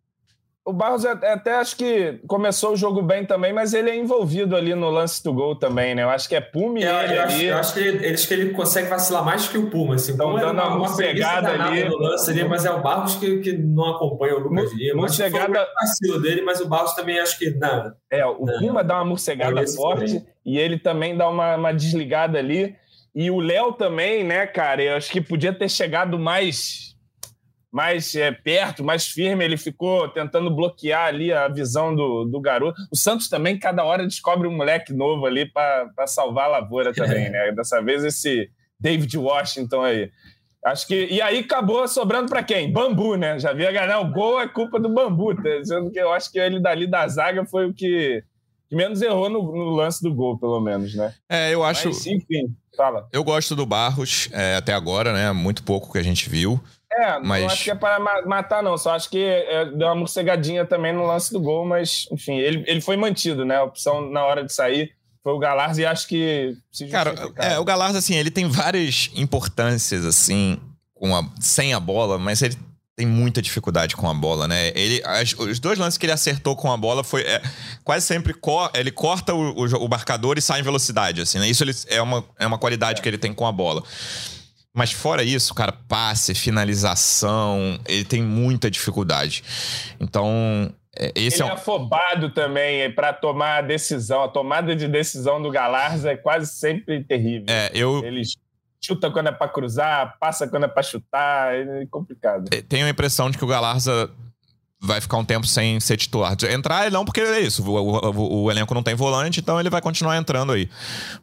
O Barros até acho que começou o jogo bem também, mas ele é envolvido ali no lance do gol também, né? Eu acho que é Puma e é, ele eu acho, ali. Eu acho que ele, acho que ele consegue vacilar mais que o Puma. Assim. Então, dando uma, uma pegada ali. No lance ali, mas é o Barros que, que não acompanha o Lucas Lima. Morcegada... vacilo dele, mas o Barros também acho que nada. É, o não, Puma dá uma morcegada forte também. e ele também dá uma, uma desligada ali. E o Léo também, né, cara? Eu acho que podia ter chegado mais mais é, perto, mais firme, ele ficou tentando bloquear ali a visão do, do garoto. O Santos também, cada hora, descobre um moleque novo ali para salvar a lavoura também, né? Dessa vez esse David Washington aí. Acho que. E aí acabou sobrando para quem? Bambu, né? Já via ganhar o gol, é culpa do Bambu. Tá? Sendo que eu acho que ele dali da zaga foi o que, que menos errou no, no, lance do gol, pelo menos, né? É, eu acho. Mas, enfim, fala. Eu gosto do Barros é, até agora, né? Muito pouco que a gente viu. É, mas... não acho que é para matar, não. Só acho que é, deu uma morcegadinha também no lance do gol, mas, enfim, ele, ele foi mantido, né? A opção na hora de sair foi o Galarza e acho que se Cara, é, o Galarza, assim, ele tem várias importâncias, assim, com a, sem a bola, mas ele tem muita dificuldade com a bola, né? Ele, as, os dois lances que ele acertou com a bola foi é, quase sempre ele corta o, o, o, marcador e sai em velocidade, assim, né? Isso ele, é, uma, é uma qualidade é. que ele tem com a bola. Mas fora isso, cara, passe, finalização, ele tem muita dificuldade. Então, é, esse ele é, um... é afobado também para tomar a decisão. A tomada de decisão do Galarza é quase sempre terrível. É, eu... Ele chuta quando é para cruzar, passa quando é para chutar, é complicado. É, tenho a impressão de que o Galarza vai ficar um tempo sem ser titular. Entrar não, porque é isso. O, o, o, elenco não tem volante, então ele vai continuar entrando aí.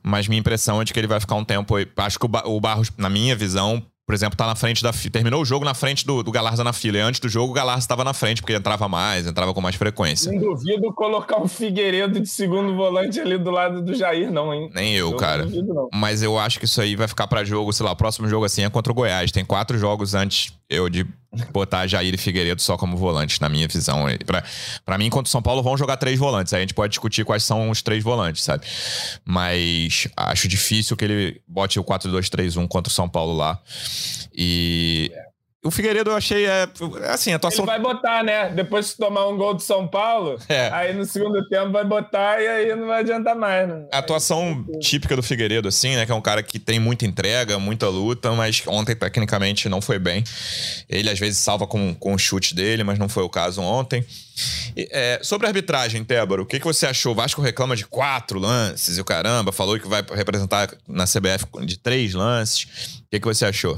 Mas minha impressão é de que ele vai ficar um tempo aí. Acho que o, o Barros, na minha visão, por exemplo, tá na frente da terminou o jogo na frente do, do Galarza na fila. E antes do jogo, o Galarza estava na frente, porque entrava mais, entrava com mais frequência. Não duvido colocar um Figueiredo de segundo volante ali do lado do Jair, não, hein? Nem eu, eu cara. Não duvido, não. Mas eu acho que isso aí vai ficar para jogo, sei lá, o próximo jogo assim é contra o Goiás. Tem quatro jogos antes eu de botar Jair e Figueiredo só como volantes, na minha visão. para mim, contra o São Paulo, vão jogar três volantes. Aí a gente pode discutir quais são os três volantes, sabe? Mas acho difícil que ele bote o 4-2-3-1 contra o São Paulo lá. E o Figueiredo eu achei, é, assim, a atuação... Ele vai botar, né? Depois de tomar um gol do São Paulo, é. aí no segundo tempo vai botar e aí não vai adiantar mais, né? A atuação aí, típica do Figueiredo, assim, né? Que é um cara que tem muita entrega, muita luta, mas ontem tecnicamente não foi bem. Ele às vezes salva com, com o chute dele, mas não foi o caso ontem. E, é, sobre a arbitragem, Tébaro, o que, que você achou? O Vasco reclama de quatro lances e o caramba, falou que vai representar na CBF de três lances. O que, que você achou?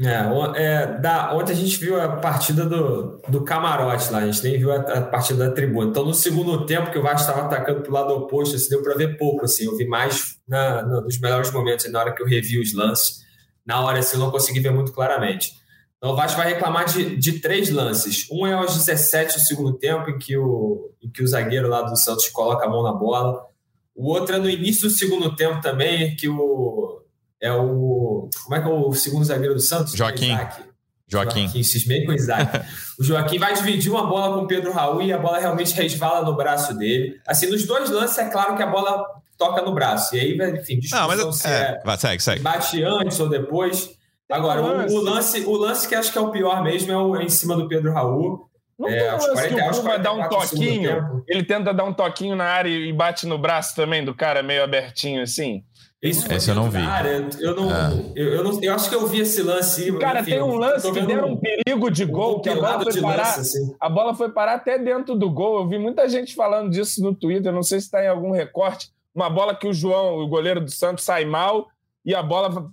É, é, da, ontem a gente viu a partida do, do camarote lá, a gente nem viu a, a partida da tribuna. Então, no segundo tempo, que o Vasco estava atacando para o lado oposto, assim, deu para ver pouco. Assim, eu vi mais na, na, nos melhores momentos, na hora que eu revi os lances. Na hora, assim, eu não consegui ver muito claramente. Então, o Vasco vai reclamar de, de três lances. Um é aos 17 do segundo tempo, em que, o, em que o zagueiro lá do Santos coloca a mão na bola. O outro é no início do segundo tempo também, que o é o. Como é que é o segundo zagueiro do Santos? Joaquim. Isaac. Joaquim. Joaquim, cismei com o Isaac. o Joaquim vai dividir uma bola com o Pedro Raul e a bola realmente resvala no braço dele. Assim, nos dois lances é claro que a bola toca no braço. E aí, enfim, discussão Não, mas, se é, é, vai, segue, segue. bate antes ou depois. Agora, o, o, lance, o lance que acho que é o pior mesmo é o é em cima do Pedro Raul. Não é, aos 40, que o vai dar um toquinho, ele tenta dar um toquinho na área e bate no braço também do cara meio abertinho assim. Isso esse eu não vi. Cara, eu, não, ah. eu, eu, não, eu acho que eu vi esse lance. Cara, enfim, tem um lance que deram um perigo de gol, que a bola foi parar. Lance, assim. A bola foi parar até dentro do gol. Eu vi muita gente falando disso no Twitter. Não sei se está em algum recorte. Uma bola que o João, o goleiro do Santos, sai mal e a bola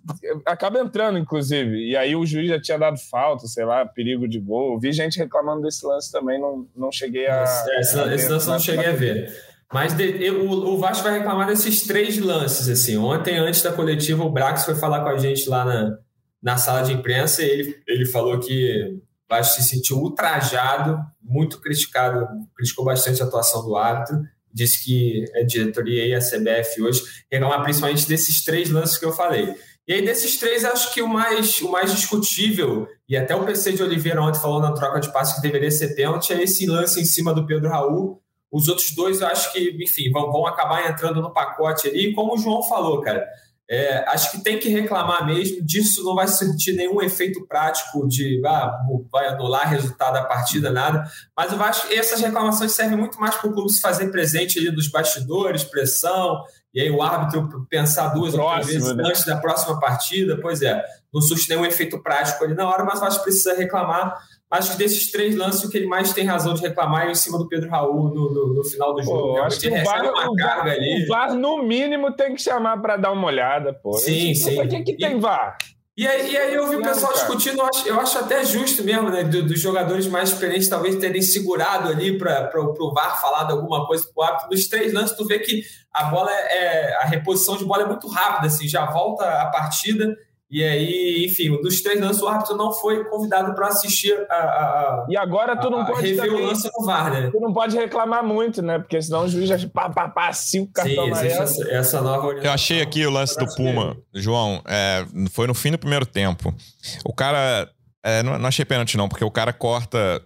acaba entrando, inclusive. E aí o juiz já tinha dado falta, sei lá, perigo de gol. Eu vi gente reclamando desse lance também, não, não cheguei a. Esse, esse lance eu não cheguei a ver. Mas de, eu, o, Vasco vai reclamar desses três lances. assim. Ontem, antes da coletiva, o Brax foi falar com a gente lá na, na sala de imprensa e ele, ele falou que o Vasco se sentiu ultrajado, muito criticado, criticou bastante a atuação do árbitro. Disse que a diretoria e a CBF hoje reclamar principalmente desses três lances que eu falei. E aí, desses três, acho que o mais, o mais discutível, e até o PC de Oliveira ontem falou na troca de passos que deveria ser pênalti, é esse lance em cima do Pedro Raul, os outros dois, eu acho que, enfim, vão, vão acabar entrando no pacote ali. E como o João falou, cara, é, acho que tem que reclamar mesmo. Disso não vai sentir nenhum efeito prático de ah, vai anular resultado da partida, nada. Mas eu acho que essas reclamações servem muito mais para o clube se fazer presente ali dos bastidores, pressão, e aí o árbitro pensar duas ou três vezes né? antes da próxima partida. Pois é, não surge nenhum efeito prático ali na hora, mas eu acho que precisa reclamar Acho que desses três lances, o que ele mais tem razão de reclamar é em cima do Pedro Raul no, no, no final do jogo. Pô, acho que o VAR, uma o, carga ali. o VAR, no mínimo, tem que chamar para dar uma olhada. Pô. Sim, sim. Por que, que tem VAR? E aí, e aí eu vi o pessoal discutindo, eu acho, eu acho até justo mesmo, né? Do, dos jogadores mais experientes talvez terem segurado ali para o VAR falar de alguma coisa para o árbitro. Nos três lances, tu vê que a bola é. A reposição de bola é muito rápida, assim, já volta a partida e aí, enfim, dos três lances, o árbitro não foi convidado para assistir a, a, E agora tu não pode rever também, o lance no VAR, né? Tu não pode reclamar muito, né? Porque senão o juiz já pá, pá, pá, cinco cartões amarelos. Essa, essa nova Eu achei aqui o lance do Puma, João, é, foi no fim do primeiro tempo. O cara. É, não, não achei pênalti, não, porque o cara corta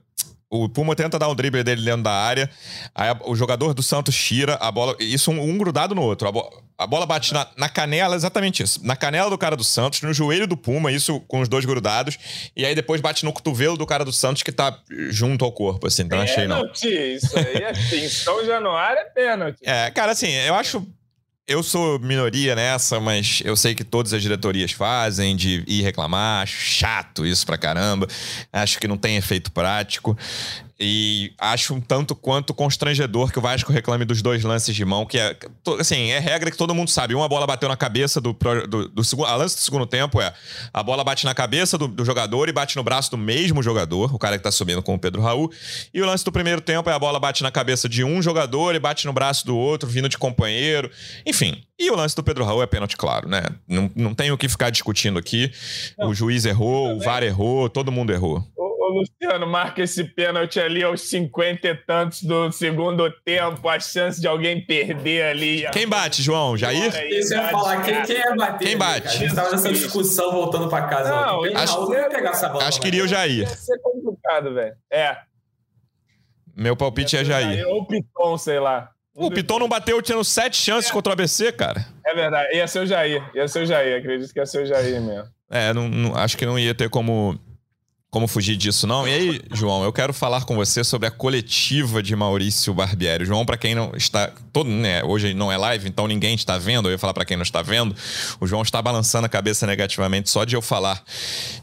o Puma tenta dar um drible dele dentro da área. Aí o jogador do Santos tira a bola. Isso um, um grudado no outro. A, bo, a bola bate na, na, canela, exatamente isso. Na canela do cara do Santos, no joelho do Puma, isso com os dois grudados. E aí depois bate no cotovelo do cara do Santos que tá junto ao corpo, assim. Então achei não. Isso aí é assim. São Januário é pênalti. É, cara, assim, eu acho eu sou minoria nessa, mas eu sei que todas as diretorias fazem de ir reclamar. Acho chato isso pra caramba. Acho que não tem efeito prático. E acho um tanto quanto constrangedor que o Vasco reclame dos dois lances de mão, que é, assim, é regra que todo mundo sabe. Uma bola bateu na cabeça do, do, do segundo. A lance do segundo tempo é a bola bate na cabeça do, do, jogador e bate no braço do mesmo jogador, o cara que tá subindo com o Pedro Raul. E o lance do primeiro tempo é a bola bate na cabeça de um jogador e bate no braço do outro, vindo de companheiro. Enfim. E o lance do Pedro Raul é pênalti, claro, né? Não, não tem o que ficar discutindo aqui. Não. O juiz errou, o VAR errou, todo mundo errou. Luciano marca esse pênalti ali aos 50 e tantos do segundo tempo, a chance de alguém perder ali. Quem bate, João? Jair? Isso ia falar, quem, quem ia bater? Quem bate? A gente tava nessa discussão voltando pra casa. Não, acho, não ia pegar essa bola. Acho que iria o Jair. Ia ser complicado, velho. É. Meu palpite é Jair. Ou Piton, sei lá. O Piton não bateu tendo sete chances é. contra o ABC, cara. É verdade. Ia ser o Jair. Ia ser o Jair. Acredito que ia ser o Jair mesmo. É, não, não, acho que não ia ter como como fugir disso, não. E aí, João, eu quero falar com você sobre a coletiva de Maurício Barbieri. João, para quem não está. Todo, né, hoje não é live, então ninguém está vendo. Eu ia falar para quem não está vendo. O João está balançando a cabeça negativamente só de eu falar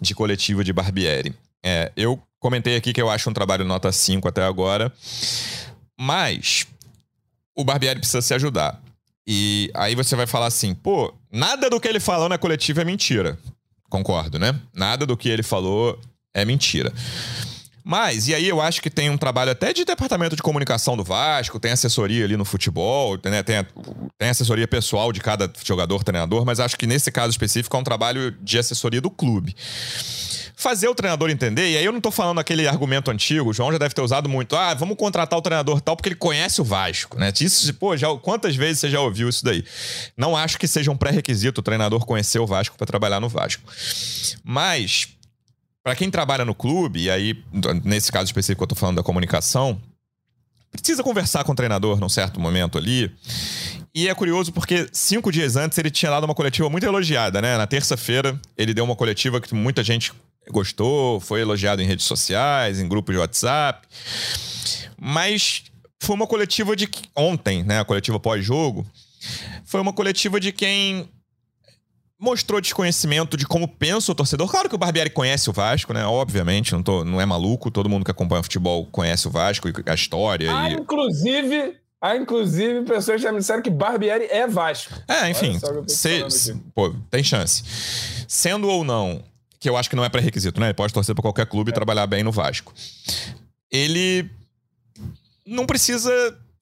de coletiva de Barbieri. É, eu comentei aqui que eu acho um trabalho nota 5 até agora. Mas o Barbieri precisa se ajudar. E aí você vai falar assim, pô, nada do que ele falou na coletiva é mentira. Concordo, né? Nada do que ele falou é mentira. Mas, e aí eu acho que tem um trabalho até de departamento de comunicação do Vasco, tem assessoria ali no futebol, né? tem, tem assessoria pessoal de cada jogador, treinador, mas acho que nesse caso específico é um trabalho de assessoria do clube. Fazer o treinador entender, e aí eu não tô falando aquele argumento antigo, o João já deve ter usado muito, ah, vamos contratar o treinador tal porque ele conhece o Vasco, né? Isso, pô, já, quantas vezes você já ouviu isso daí? Não acho que seja um pré-requisito o treinador conhecer o Vasco para trabalhar no Vasco. Mas para quem trabalha no clube, e aí, nesse caso específico, eu tô falando da comunicação, precisa conversar com o treinador num certo momento ali. E é curioso porque cinco dias antes ele tinha dado uma coletiva muito elogiada, né? Na terça-feira, ele deu uma coletiva que muita gente gostou, foi elogiado em redes sociais, em grupos de WhatsApp. Mas foi uma coletiva de ontem, né? A coletiva pós-jogo. Foi uma coletiva de quem mostrou desconhecimento de como pensa o torcedor. Claro que o Barbieri conhece o Vasco, né? Obviamente, não, tô, não é maluco. Todo mundo que acompanha o futebol conhece o Vasco e a história. Ah, e... inclusive, ah, inclusive, pessoas já me disseram que Barbieri é Vasco. É, enfim. Se, se, pô, tem chance. Sendo ou não, que eu acho que não é pré-requisito, né? Ele pode torcer para qualquer clube é. e trabalhar bem no Vasco. Ele não precisa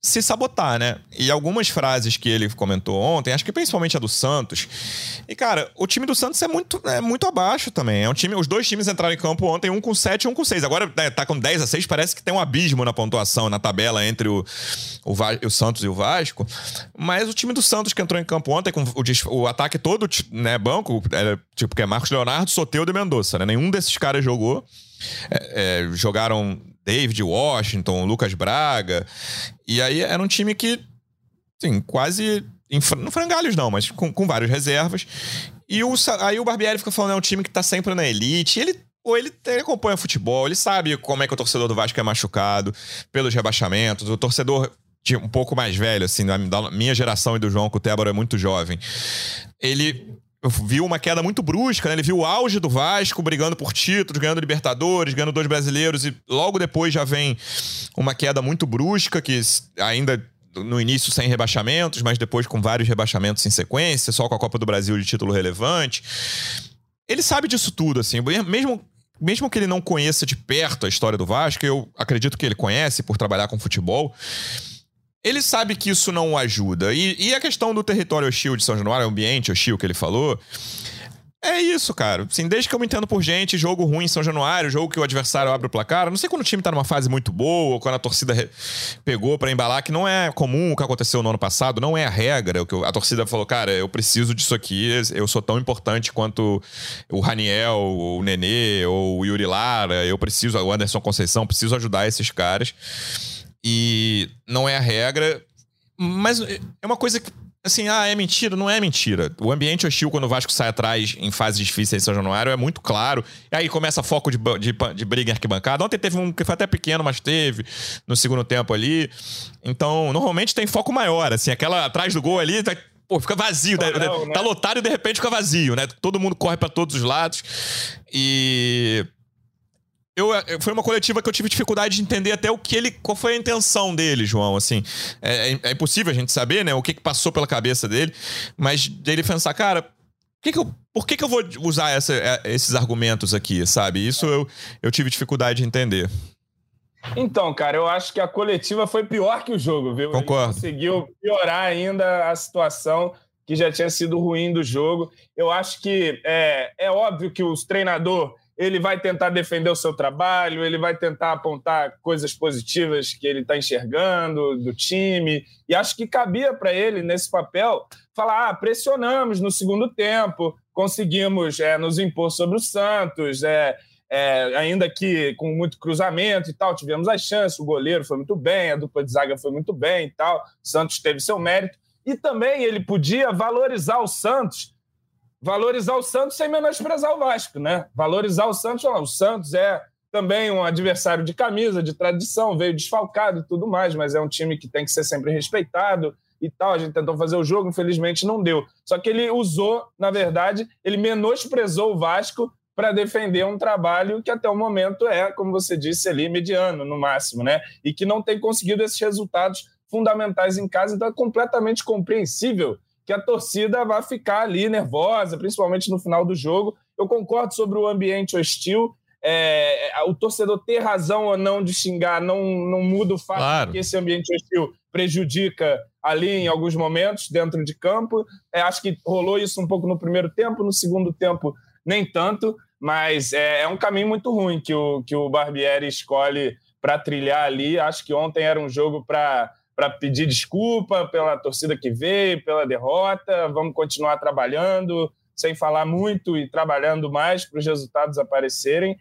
se sabotar, né? E algumas frases que ele comentou ontem, acho que principalmente a do Santos. E, cara, o time do Santos é muito, é muito abaixo também. É um time, os dois times entraram em campo ontem, um com 7 e um com 6. Agora né, tá com 10 a 6, parece que tem um abismo na pontuação, na tabela entre o, o, o Santos e o Vasco. Mas o time do Santos que entrou em campo ontem, com o, o ataque todo, né, banco, era, tipo, que é Marcos Leonardo, Soteudo e Mendonça, né? Nenhum desses caras jogou. É, é, jogaram David Washington, Lucas Braga. E aí era um time que, assim, quase. Em, não frangalhos, não, mas com, com várias reservas. E o, aí o Barbieri fica falando, é um time que tá sempre na elite. E ele ou ele, ele, acompanha futebol, ele sabe como é que o torcedor do Vasco é machucado pelos rebaixamentos. O torcedor de um pouco mais velho, assim, da minha geração e do João, que o Tébaro é muito jovem. Ele viu uma queda muito brusca, né? Ele viu o auge do Vasco brigando por títulos, ganhando Libertadores, ganhando dois brasileiros, e logo depois já vem uma queda muito brusca, que ainda no início sem rebaixamentos, mas depois com vários rebaixamentos em sequência, só com a Copa do Brasil de título relevante. Ele sabe disso tudo, assim, mesmo mesmo que ele não conheça de perto a história do Vasco, eu acredito que ele conhece por trabalhar com futebol ele sabe que isso não o ajuda. E, e a questão do território hostil de São Januário, ambiente hostil que ele falou, é isso, cara. Assim, desde que eu me entendo por gente, jogo ruim em São Januário, jogo que o adversário abre o placar. Não sei quando o time tá numa fase muito boa, ou quando a torcida pegou para embalar, que não é comum o que aconteceu no ano passado, não é a regra. O que a torcida falou, cara, eu preciso disso aqui, eu sou tão importante quanto o Raniel, o Nenê, ou o Yuri Lara, eu preciso, o Anderson Conceição, preciso ajudar esses caras. E não é a regra, mas é uma coisa que assim, ah, é mentira? Não é mentira. O ambiente hostil, quando o Vasco sai atrás em fases difíceis em São Januário, é muito claro. E aí começa foco de, de, de briga em arquibancada. Ontem teve um que foi até pequeno, mas teve no segundo tempo ali. Então, normalmente tem foco maior, assim, aquela atrás do gol ali, tá, pô, fica vazio. Né? Não, né? Tá lotado e de repente fica vazio, né? Todo mundo corre para todos os lados. E eu, foi uma coletiva que eu tive dificuldade de entender até o que ele. Qual foi a intenção dele, João. Assim, é, é, é impossível a gente saber, né? O que, que passou pela cabeça dele, mas dele pensar, cara, que que eu, por que, que eu vou usar essa, é, esses argumentos aqui, sabe? Isso eu, eu tive dificuldade de entender. Então, cara, eu acho que a coletiva foi pior que o jogo, viu? Concordo. Ele conseguiu piorar ainda a situação que já tinha sido ruim do jogo. Eu acho que é, é óbvio que os treinador ele vai tentar defender o seu trabalho, ele vai tentar apontar coisas positivas que ele está enxergando do time. E acho que cabia para ele, nesse papel, falar: ah, pressionamos no segundo tempo, conseguimos é, nos impor sobre o Santos, é, é, ainda que com muito cruzamento e tal, tivemos as chances, o goleiro foi muito bem, a dupla de zaga foi muito bem e tal, Santos teve seu mérito. E também ele podia valorizar o Santos valorizar o Santos sem menosprezar o Vasco, né? Valorizar o Santos, o Santos é também um adversário de camisa, de tradição, veio desfalcado e tudo mais, mas é um time que tem que ser sempre respeitado e tal. A gente tentou fazer o jogo, infelizmente não deu. Só que ele usou, na verdade, ele menosprezou o Vasco para defender um trabalho que até o momento é, como você disse ali, mediano no máximo, né? E que não tem conseguido esses resultados fundamentais em casa, então é completamente compreensível que a torcida vai ficar ali nervosa, principalmente no final do jogo. Eu concordo sobre o ambiente hostil. É, o torcedor ter razão ou não de xingar não, não muda o fato claro. que esse ambiente hostil prejudica ali em alguns momentos dentro de campo. É, acho que rolou isso um pouco no primeiro tempo, no segundo tempo nem tanto, mas é, é um caminho muito ruim que o, que o Barbieri escolhe para trilhar ali. Acho que ontem era um jogo para para pedir desculpa pela torcida que veio, pela derrota. Vamos continuar trabalhando, sem falar muito e trabalhando mais para os resultados aparecerem,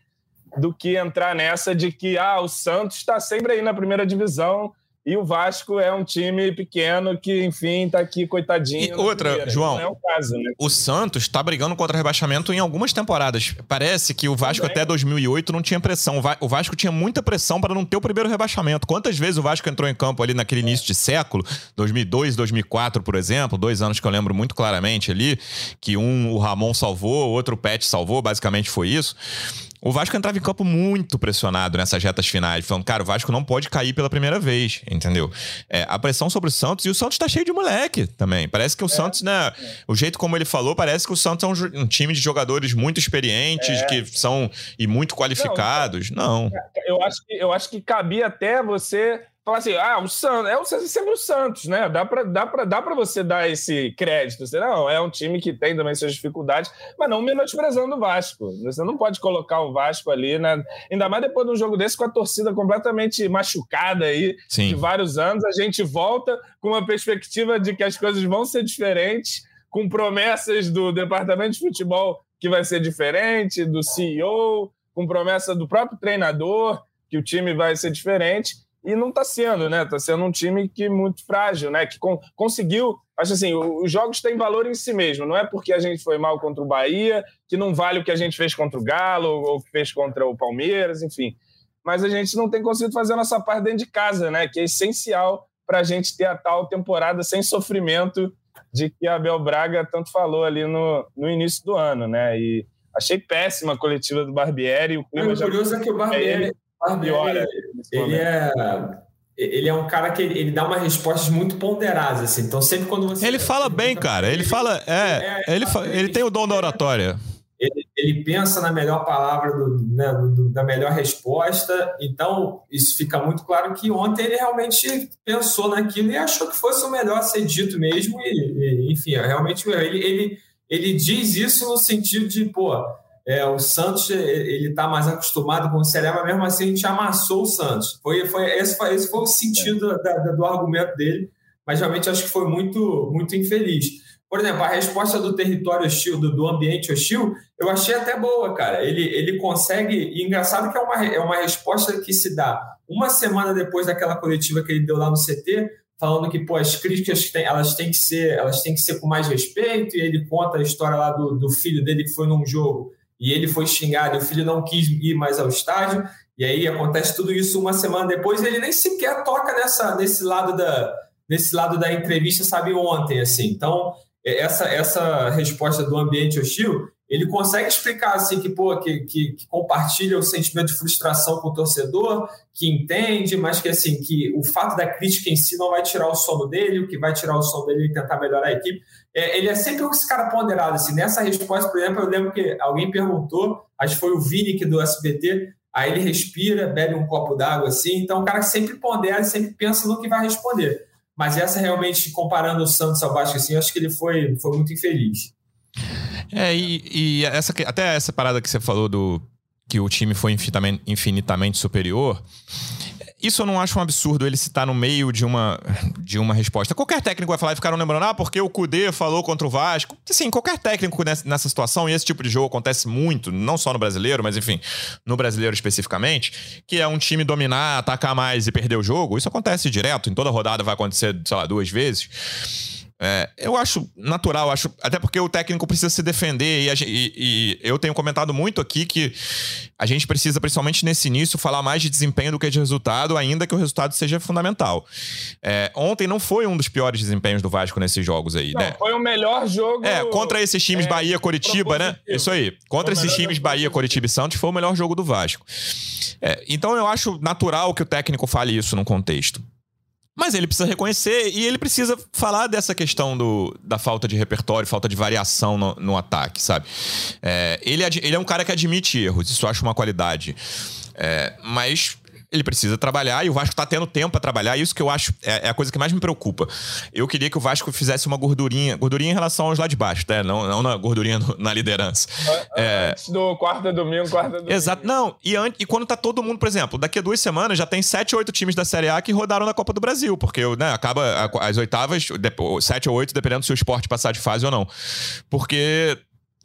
do que entrar nessa de que ah, o Santos está sempre aí na primeira divisão e o Vasco é um time pequeno que, enfim, tá aqui coitadinho. E outra, primeira. João, é o, caso, né? o Santos tá brigando contra rebaixamento em algumas temporadas. Parece que o Vasco Também. até 2008 não tinha pressão. O Vasco tinha muita pressão para não ter o primeiro rebaixamento. Quantas vezes o Vasco entrou em campo ali naquele início de século, 2002, 2004, por exemplo, dois anos que eu lembro muito claramente ali, que um o Ramon salvou, outro o Pet salvou, basicamente foi isso. O Vasco entrava em campo muito pressionado nessas retas finais, falando, cara, o Vasco não pode cair pela primeira vez, entendeu? É, a pressão sobre o Santos, e o Santos tá cheio de moleque também. Parece que o é, Santos, né? É. O jeito como ele falou, parece que o Santos é um, um time de jogadores muito experientes, é. que são e muito qualificados. Não, não. Eu, acho que, eu acho que cabia até você falar assim, ah, o Santos, é o, sempre o Santos, né? Dá para dá pra, dá pra você dar esse crédito. Você, não, é um time que tem também suas dificuldades, mas não menosprezando o Vasco. Você não pode colocar o Vasco ali, né? Ainda mais depois de um jogo desse com a torcida completamente machucada aí Sim. de vários anos, a gente volta com uma perspectiva de que as coisas vão ser diferentes, com promessas do departamento de futebol que vai ser diferente, do CEO, com promessa do próprio treinador que o time vai ser diferente e não está sendo, né? Está sendo um time que muito frágil, né? Que com, conseguiu. Acho assim, os jogos têm valor em si mesmo. Não é porque a gente foi mal contra o Bahia que não vale o que a gente fez contra o Galo ou que fez contra o Palmeiras, enfim. Mas a gente não tem conseguido fazer a nossa parte dentro de casa, né? Que é essencial para a gente ter a tal temporada sem sofrimento de que a Abel Braga tanto falou ali no, no início do ano, né? E achei péssima a coletiva do Barbieri. O clima o curioso é que o Barbieri Barbieri, ele é ele é um cara que ele, ele dá umas respostas muito ponderadas, assim. Então, sempre quando você. Ele fala bem, cara. Ele fala. É, é ele, ele tem o dom da oratória. Ele, ele pensa na melhor palavra, do, né, do, da melhor resposta. Então, isso fica muito claro que ontem ele realmente pensou naquilo e achou que fosse o melhor a ser dito mesmo. E, e enfim, realmente ele, ele, ele diz isso no sentido de, pô é, o Santos ele está mais acostumado com o Ceará, mas mesmo assim a gente amassou o Santos. Foi, foi, esse, foi, esse foi o sentido é. da, da, do argumento dele, mas realmente acho que foi muito, muito infeliz. Por exemplo, a resposta do território hostil, do, do ambiente hostil, eu achei até boa, cara. Ele, ele consegue. E engraçado que é uma, é uma resposta que se dá uma semana depois daquela coletiva que ele deu lá no CT, falando que pô, as críticas têm, elas têm que ser elas têm que ser com mais respeito, e ele conta a história lá do, do filho dele que foi num jogo e ele foi xingado e o filho não quis ir mais ao estádio. E aí acontece tudo isso uma semana depois, ele nem sequer toca nessa, nesse lado da nesse lado da entrevista, sabe, ontem, assim. Então, essa, essa resposta do ambiente hostil, ele consegue explicar assim que, pô, que, que, que, compartilha o sentimento de frustração com o torcedor, que entende, mas que assim, que o fato da crítica em si não vai tirar o sono dele, o que vai tirar o sono dele é tentar melhorar a equipe. É, ele é sempre esse cara ponderado. Assim, nessa resposta, por exemplo, eu lembro que alguém perguntou, acho que foi o Vini do SBT, aí ele respira, bebe um copo d'água assim, então o cara sempre pondera, sempre pensa no que vai responder. Mas essa realmente, comparando o Santos ao Vasco, assim, acho que ele foi, foi muito infeliz. É, e, e essa, até essa parada que você falou do que o time foi infinitamente, superior. Isso eu não acho um absurdo ele citar no meio de uma, de uma resposta. Qualquer técnico vai falar e ficaram lembrando, ah, porque o Cudê falou contra o Vasco. Sim, qualquer técnico nessa situação, e esse tipo de jogo acontece muito, não só no brasileiro, mas enfim, no brasileiro especificamente, que é um time dominar, atacar mais e perder o jogo. Isso acontece direto, em toda rodada vai acontecer, sei lá, duas vezes. É, eu acho natural, acho até porque o técnico precisa se defender e, e, e, eu tenho comentado muito aqui que a gente precisa, principalmente nesse início, falar mais de desempenho do que de resultado, ainda que o resultado seja fundamental. É, ontem não foi um dos piores desempenhos do Vasco nesses jogos aí, não, né? Foi o melhor jogo. É, contra esses times é, Bahia, Coritiba, né? Isso aí. Contra esses times Bahia, Coritiba e Santos foi o melhor jogo do Vasco. É, então eu acho natural que o técnico fale isso no contexto. Mas ele precisa reconhecer e ele precisa falar dessa questão do, da falta de repertório, falta de variação no, no ataque, sabe? É, ele, ele é um cara que admite erros, isso eu acho uma qualidade. É, mas ele precisa trabalhar e o Vasco tá tendo tempo para trabalhar. Isso que eu acho é, é, a coisa que mais me preocupa. Eu queria que o Vasco fizesse uma gordurinha, gordurinha em relação aos lá de baixo, né? Não, não na gordurinha no, na liderança. É, Antes do quarta domingo, quarta domingo. Exato. Não, e, e quando tá todo mundo, por exemplo, daqui a duas semanas já tem sete ou oito times da Série A que rodaram na Copa do Brasil, porque né, acaba as oitavas, sete ou oito, dependendo se o esporte passar de fase ou não. Porque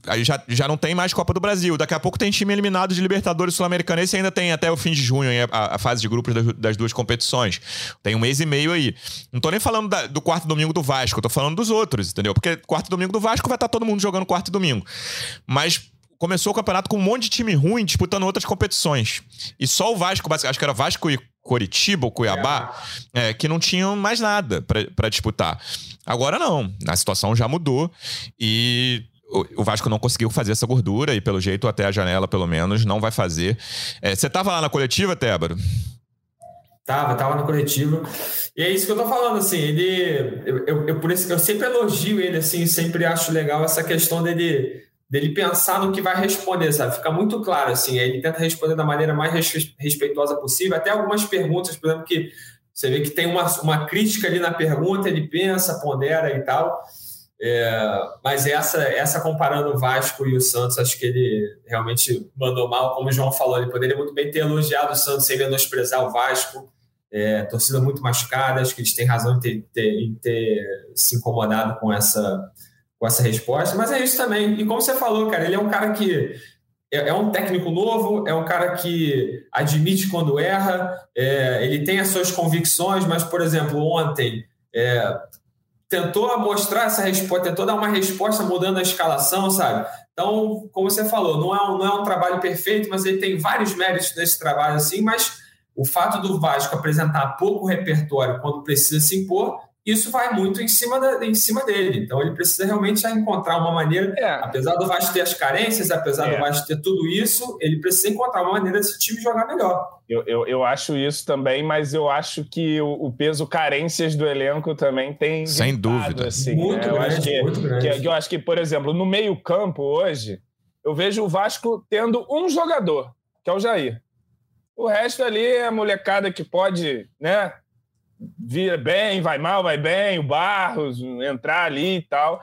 Aí já, já não tem mais Copa do Brasil. Daqui a pouco tem time eliminado de Libertadores Sul-Americana. Esse ainda tem até o fim de junho a, a fase de grupos das, das, duas competições. Tem um mês e meio aí. Não tô nem falando da, do quarto domingo do Vasco, tô falando dos outros, entendeu? Porque quarto domingo do Vasco vai estar tá todo mundo jogando quarto domingo. Mas começou o campeonato com um monte de time ruim disputando outras competições. E só o Vasco, acho que era Vasco e Coritiba ou Cuiabá, é, que não tinham mais nada para disputar. Agora não, a situação já mudou e o Vasco não conseguiu fazer essa gordura e, pelo jeito, até a janela, pelo menos, não vai fazer. É, você estava lá na coletiva, Tébaro? Tava, tava na coletiva. E é isso que eu tô falando, assim, ele. Eu, eu, por isso, eu sempre elogio ele, assim, sempre acho legal essa questão dele, dele pensar no que vai responder, sabe? Fica muito claro, assim, ele tenta responder da maneira mais respeitosa possível, até algumas perguntas, por exemplo, que você vê que tem uma, uma crítica ali na pergunta, ele pensa, pondera e tal. É, mas essa, essa comparando o Vasco e o Santos, acho que ele realmente mandou mal. Como o João falou, ele poderia muito bem ter elogiado o Santos sem menosprezar o Vasco. É, torcida muito machucada, acho que eles têm razão em ter, ter, em ter se incomodado com essa, com essa resposta. Mas é isso também. E como você falou, cara, ele é um cara que é, é um técnico novo, é um cara que admite quando erra, é, ele tem as suas convicções, mas, por exemplo, ontem. É, tentou mostrar essa resposta, tentou dar uma resposta mudando a escalação, sabe? Então, como você falou, não é um, não é um trabalho perfeito, mas ele tem vários méritos nesse trabalho, assim, mas o fato do Vasco apresentar pouco repertório quando precisa se impor isso vai muito em cima, da, em cima dele. Então ele precisa realmente encontrar uma maneira, é. apesar do Vasco ter as carências, apesar é. do Vasco ter tudo isso, ele precisa encontrar uma maneira desse time jogar melhor. Eu, eu, eu acho isso também, mas eu acho que o, o peso carências do elenco também tem. Sem dúvida. Assim, muito, né? grande, que, muito grande. Que, que eu acho que, por exemplo, no meio-campo hoje, eu vejo o Vasco tendo um jogador, que é o Jair. O resto ali é a molecada que pode, né? Vira bem, vai mal, vai bem, o Barros entrar ali e tal.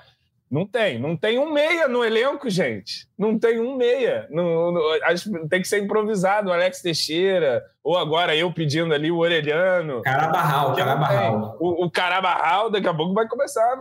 Não tem, não tem um meia no elenco, gente. Não tem um meia. Não, não, tem que ser improvisado, o Alex Teixeira, ou agora eu pedindo ali o Orelhano. Carabarral, Carabarral. O, o Carabarral daqui a pouco vai começar.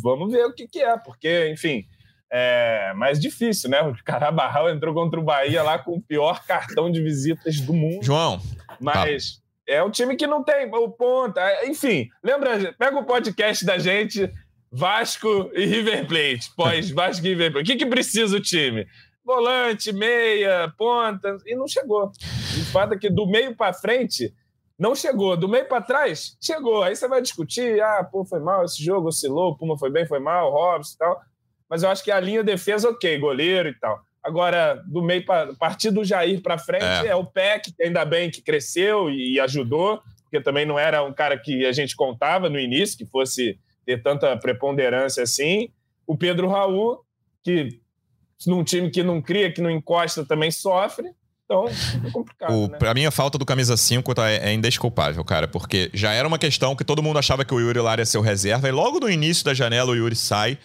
Vamos ver o que, que é, porque, enfim, é mais difícil, né? O Carabarral entrou contra o Bahia lá com o pior cartão de visitas do mundo. João. Mas. Tá. É um time que não tem o ponta. Enfim, lembra? Pega o podcast da gente, Vasco e River Plate. Pós Vasco e River Plate. O que, que precisa o time? Volante, meia, ponta. E não chegou. O fato é que do meio para frente não chegou. Do meio para trás, chegou. Aí você vai discutir: ah, pô, foi mal esse jogo, oscilou, Puma foi bem, foi mal, Robson e tal. mas eu acho que a linha defesa, ok, goleiro e tal. Agora, do meio para partir do Jair para frente, é. é. o PEC, que ainda bem que cresceu e ajudou, porque também não era um cara que a gente contava no início, que fosse ter tanta preponderância assim. O Pedro Raul, que num time que não cria, que não encosta, também sofre. Então, é complicado. O, né? Pra mim, a falta do camisa 5 tá, é, é indesculpável, cara, porque já era uma questão que todo mundo achava que o Yuri lá ia ser o reserva, e logo no início da janela o Yuri sai,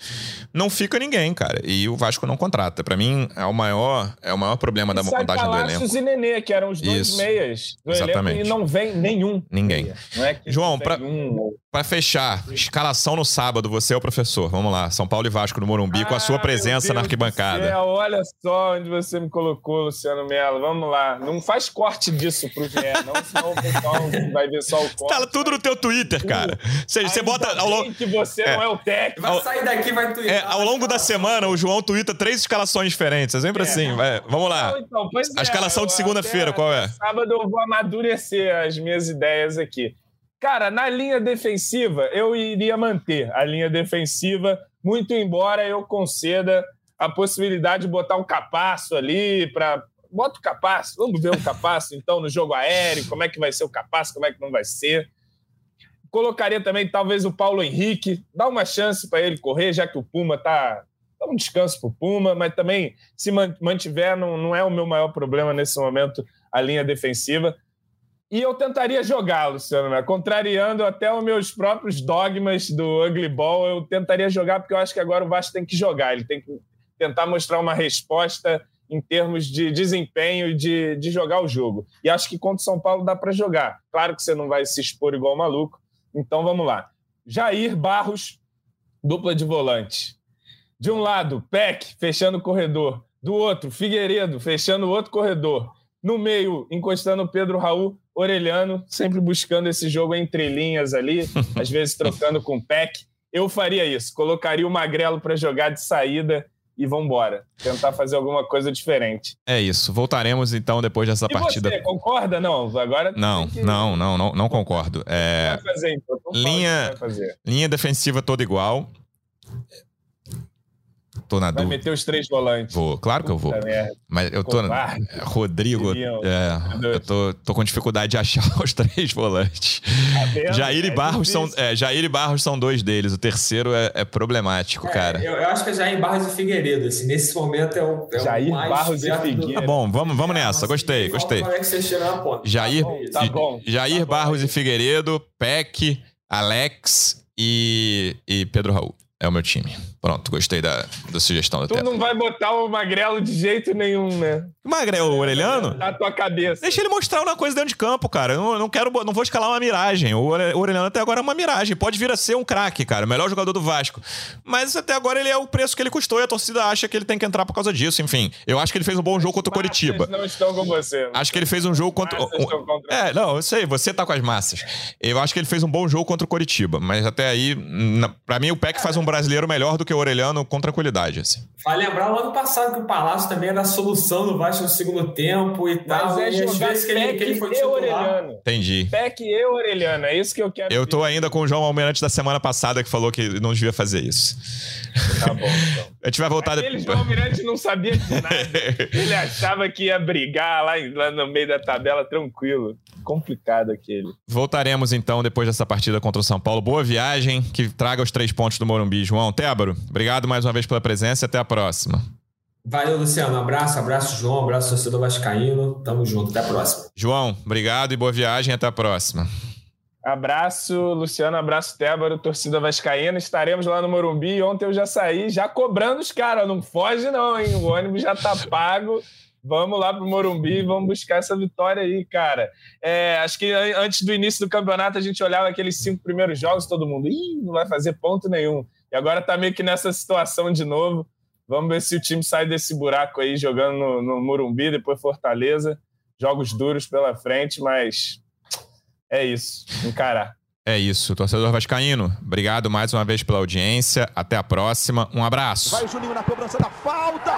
não fica ninguém, cara. E o Vasco não contrata. Para mim, é o maior, é o maior problema e da montagem do elenco. e Nenê, que eram os dois Isso. meias do Exatamente. elenco, e não vem nenhum. Ninguém. É João, pra, um... pra fechar, escalação no sábado, você é o professor. Vamos lá, São Paulo e Vasco no Morumbi, ah, com a sua presença na arquibancada. olha só onde você me colocou, Luciano Melo. Vamos lá. Não faz corte disso pro GE, não, senão o pessoal vai ver só o corte. Tá tudo no teu Twitter, cara. Você, você bota. Ao longo... que você é. não é o técnico. Vai sair daqui vai twittar. É, ao longo da semana, o João twitta três escalações diferentes. É sempre é. assim. Vai. Vamos lá. Não, então, a escalação de segunda-feira, qual é? Sábado eu vou amadurecer as minhas ideias aqui. Cara, na linha defensiva, eu iria manter a linha defensiva, muito embora eu conceda a possibilidade de botar um capaço ali para bota o Capasso, vamos ver o Capasso então no jogo aéreo, como é que vai ser o Capasso, como é que não vai ser. Colocaria também talvez o Paulo Henrique, dá uma chance para ele correr, já que o Puma tá dá um descanso para o Puma, mas também se mantiver não, não é o meu maior problema nesse momento a linha defensiva. E eu tentaria jogar, Luciano, né? contrariando até os meus próprios dogmas do Ugly Ball, eu tentaria jogar porque eu acho que agora o Vasco tem que jogar, ele tem que tentar mostrar uma resposta em termos de desempenho e de, de jogar o jogo. E acho que contra o São Paulo dá para jogar. Claro que você não vai se expor igual maluco. Então vamos lá. Jair Barros, dupla de volante. De um lado, Peck fechando o corredor. Do outro, Figueiredo fechando o outro corredor. No meio, encostando o Pedro Raul, Orelhano, sempre buscando esse jogo entre linhas ali, às vezes trocando com o Peck. Eu faria isso, colocaria o Magrelo para jogar de saída e vambora. Tentar fazer alguma coisa diferente. É isso. Voltaremos então depois dessa e partida. Você concorda? Não, agora. Não, que... não, não, não, não concordo. É... Vai fazer, então. linha, linha defensiva toda igual. Tô na Vai meter os três volantes. Vou, claro que eu vou. Mas eu tô. Covarde. Rodrigo, é, eu tô, tô com dificuldade de achar os três volantes. Tá Jair, e é Barros são, é, Jair e Barros são dois deles. O terceiro é, é problemático, é, cara. Eu, eu, acho que é Jair Barros e Figueiredo. Assim, nesse momento é o. É Jair o mais Barros e Figueiredo. Tá bom, vamos, vamos nessa. Gostei, gostei. Como é que você chega na ponta? Jair, tá bom, tá bom, Jair tá Barros bom, e Figueiredo, Peck, Alex e, e Pedro Raul. É o meu time. Pronto, gostei da, da sugestão da Tu não vai botar o Magrelo de jeito nenhum, né? O Magrelo, o Orelhano? Na tua cabeça. Deixa ele mostrar uma coisa dentro de campo, cara. Eu não, não quero, não vou escalar uma miragem. O Orelhano até agora é uma miragem. Pode vir a ser um craque, cara. O melhor jogador do Vasco. Mas até agora ele é o preço que ele custou e a torcida acha que ele tem que entrar por causa disso. Enfim, eu acho que ele fez um bom jogo contra o Coritiba. não estão com você. Acho que ele fez um jogo contra... contra... É, não, eu sei. Você tá com as massas. Eu acho que ele fez um bom jogo contra o Coritiba. Mas até aí, para mim, o PEC faz um brasileiro melhor do que o Orelhano com tranquilidade. Assim. Vai lembrar o ano passado que o Palácio também era a solução do Vasco no segundo tempo e tal. Mas é e às vezes que ele, que ele foi titular. Orelhano. Entendi. Peck e Orelhano, é isso que eu quero. Eu tô ainda com o João Almirante da semana passada que falou que não devia fazer isso. Tá bom, então. A gente vai voltar Aquele depois. João Almirante não sabia de nada. ele achava que ia brigar lá, lá no meio da tabela tranquilo. Complicado aquele. Voltaremos então depois dessa partida contra o São Paulo. Boa viagem, que traga os três pontos do Morumbi. João Tébaro, obrigado mais uma vez pela presença e até a próxima. Valeu, Luciano. Um abraço, abraço, João, abraço, torcedor Vascaíno. Tamo junto, até a próxima. João, obrigado e boa viagem, até a próxima. Abraço, Luciano, abraço, Tébaro, torcida vascaína. Estaremos lá no Morumbi. Ontem eu já saí, já cobrando os caras. Não foge não, hein? O ônibus já tá pago. Vamos lá pro Morumbi e vamos buscar essa vitória aí, cara. É, acho que antes do início do campeonato a gente olhava aqueles cinco primeiros jogos, todo mundo, Ih, não vai fazer ponto nenhum. E agora tá meio que nessa situação de novo. Vamos ver se o time sai desse buraco aí, jogando no, no Morumbi, depois Fortaleza. Jogos duros pela frente, mas é isso. Encarar. É isso, torcedor vascaíno. Obrigado mais uma vez pela audiência. Até a próxima. Um abraço. Vai o Juninho na cobrança da falta.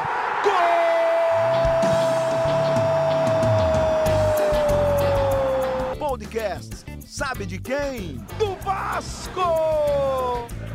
Gol! Podcast. Sabe de quem? Do Vasco!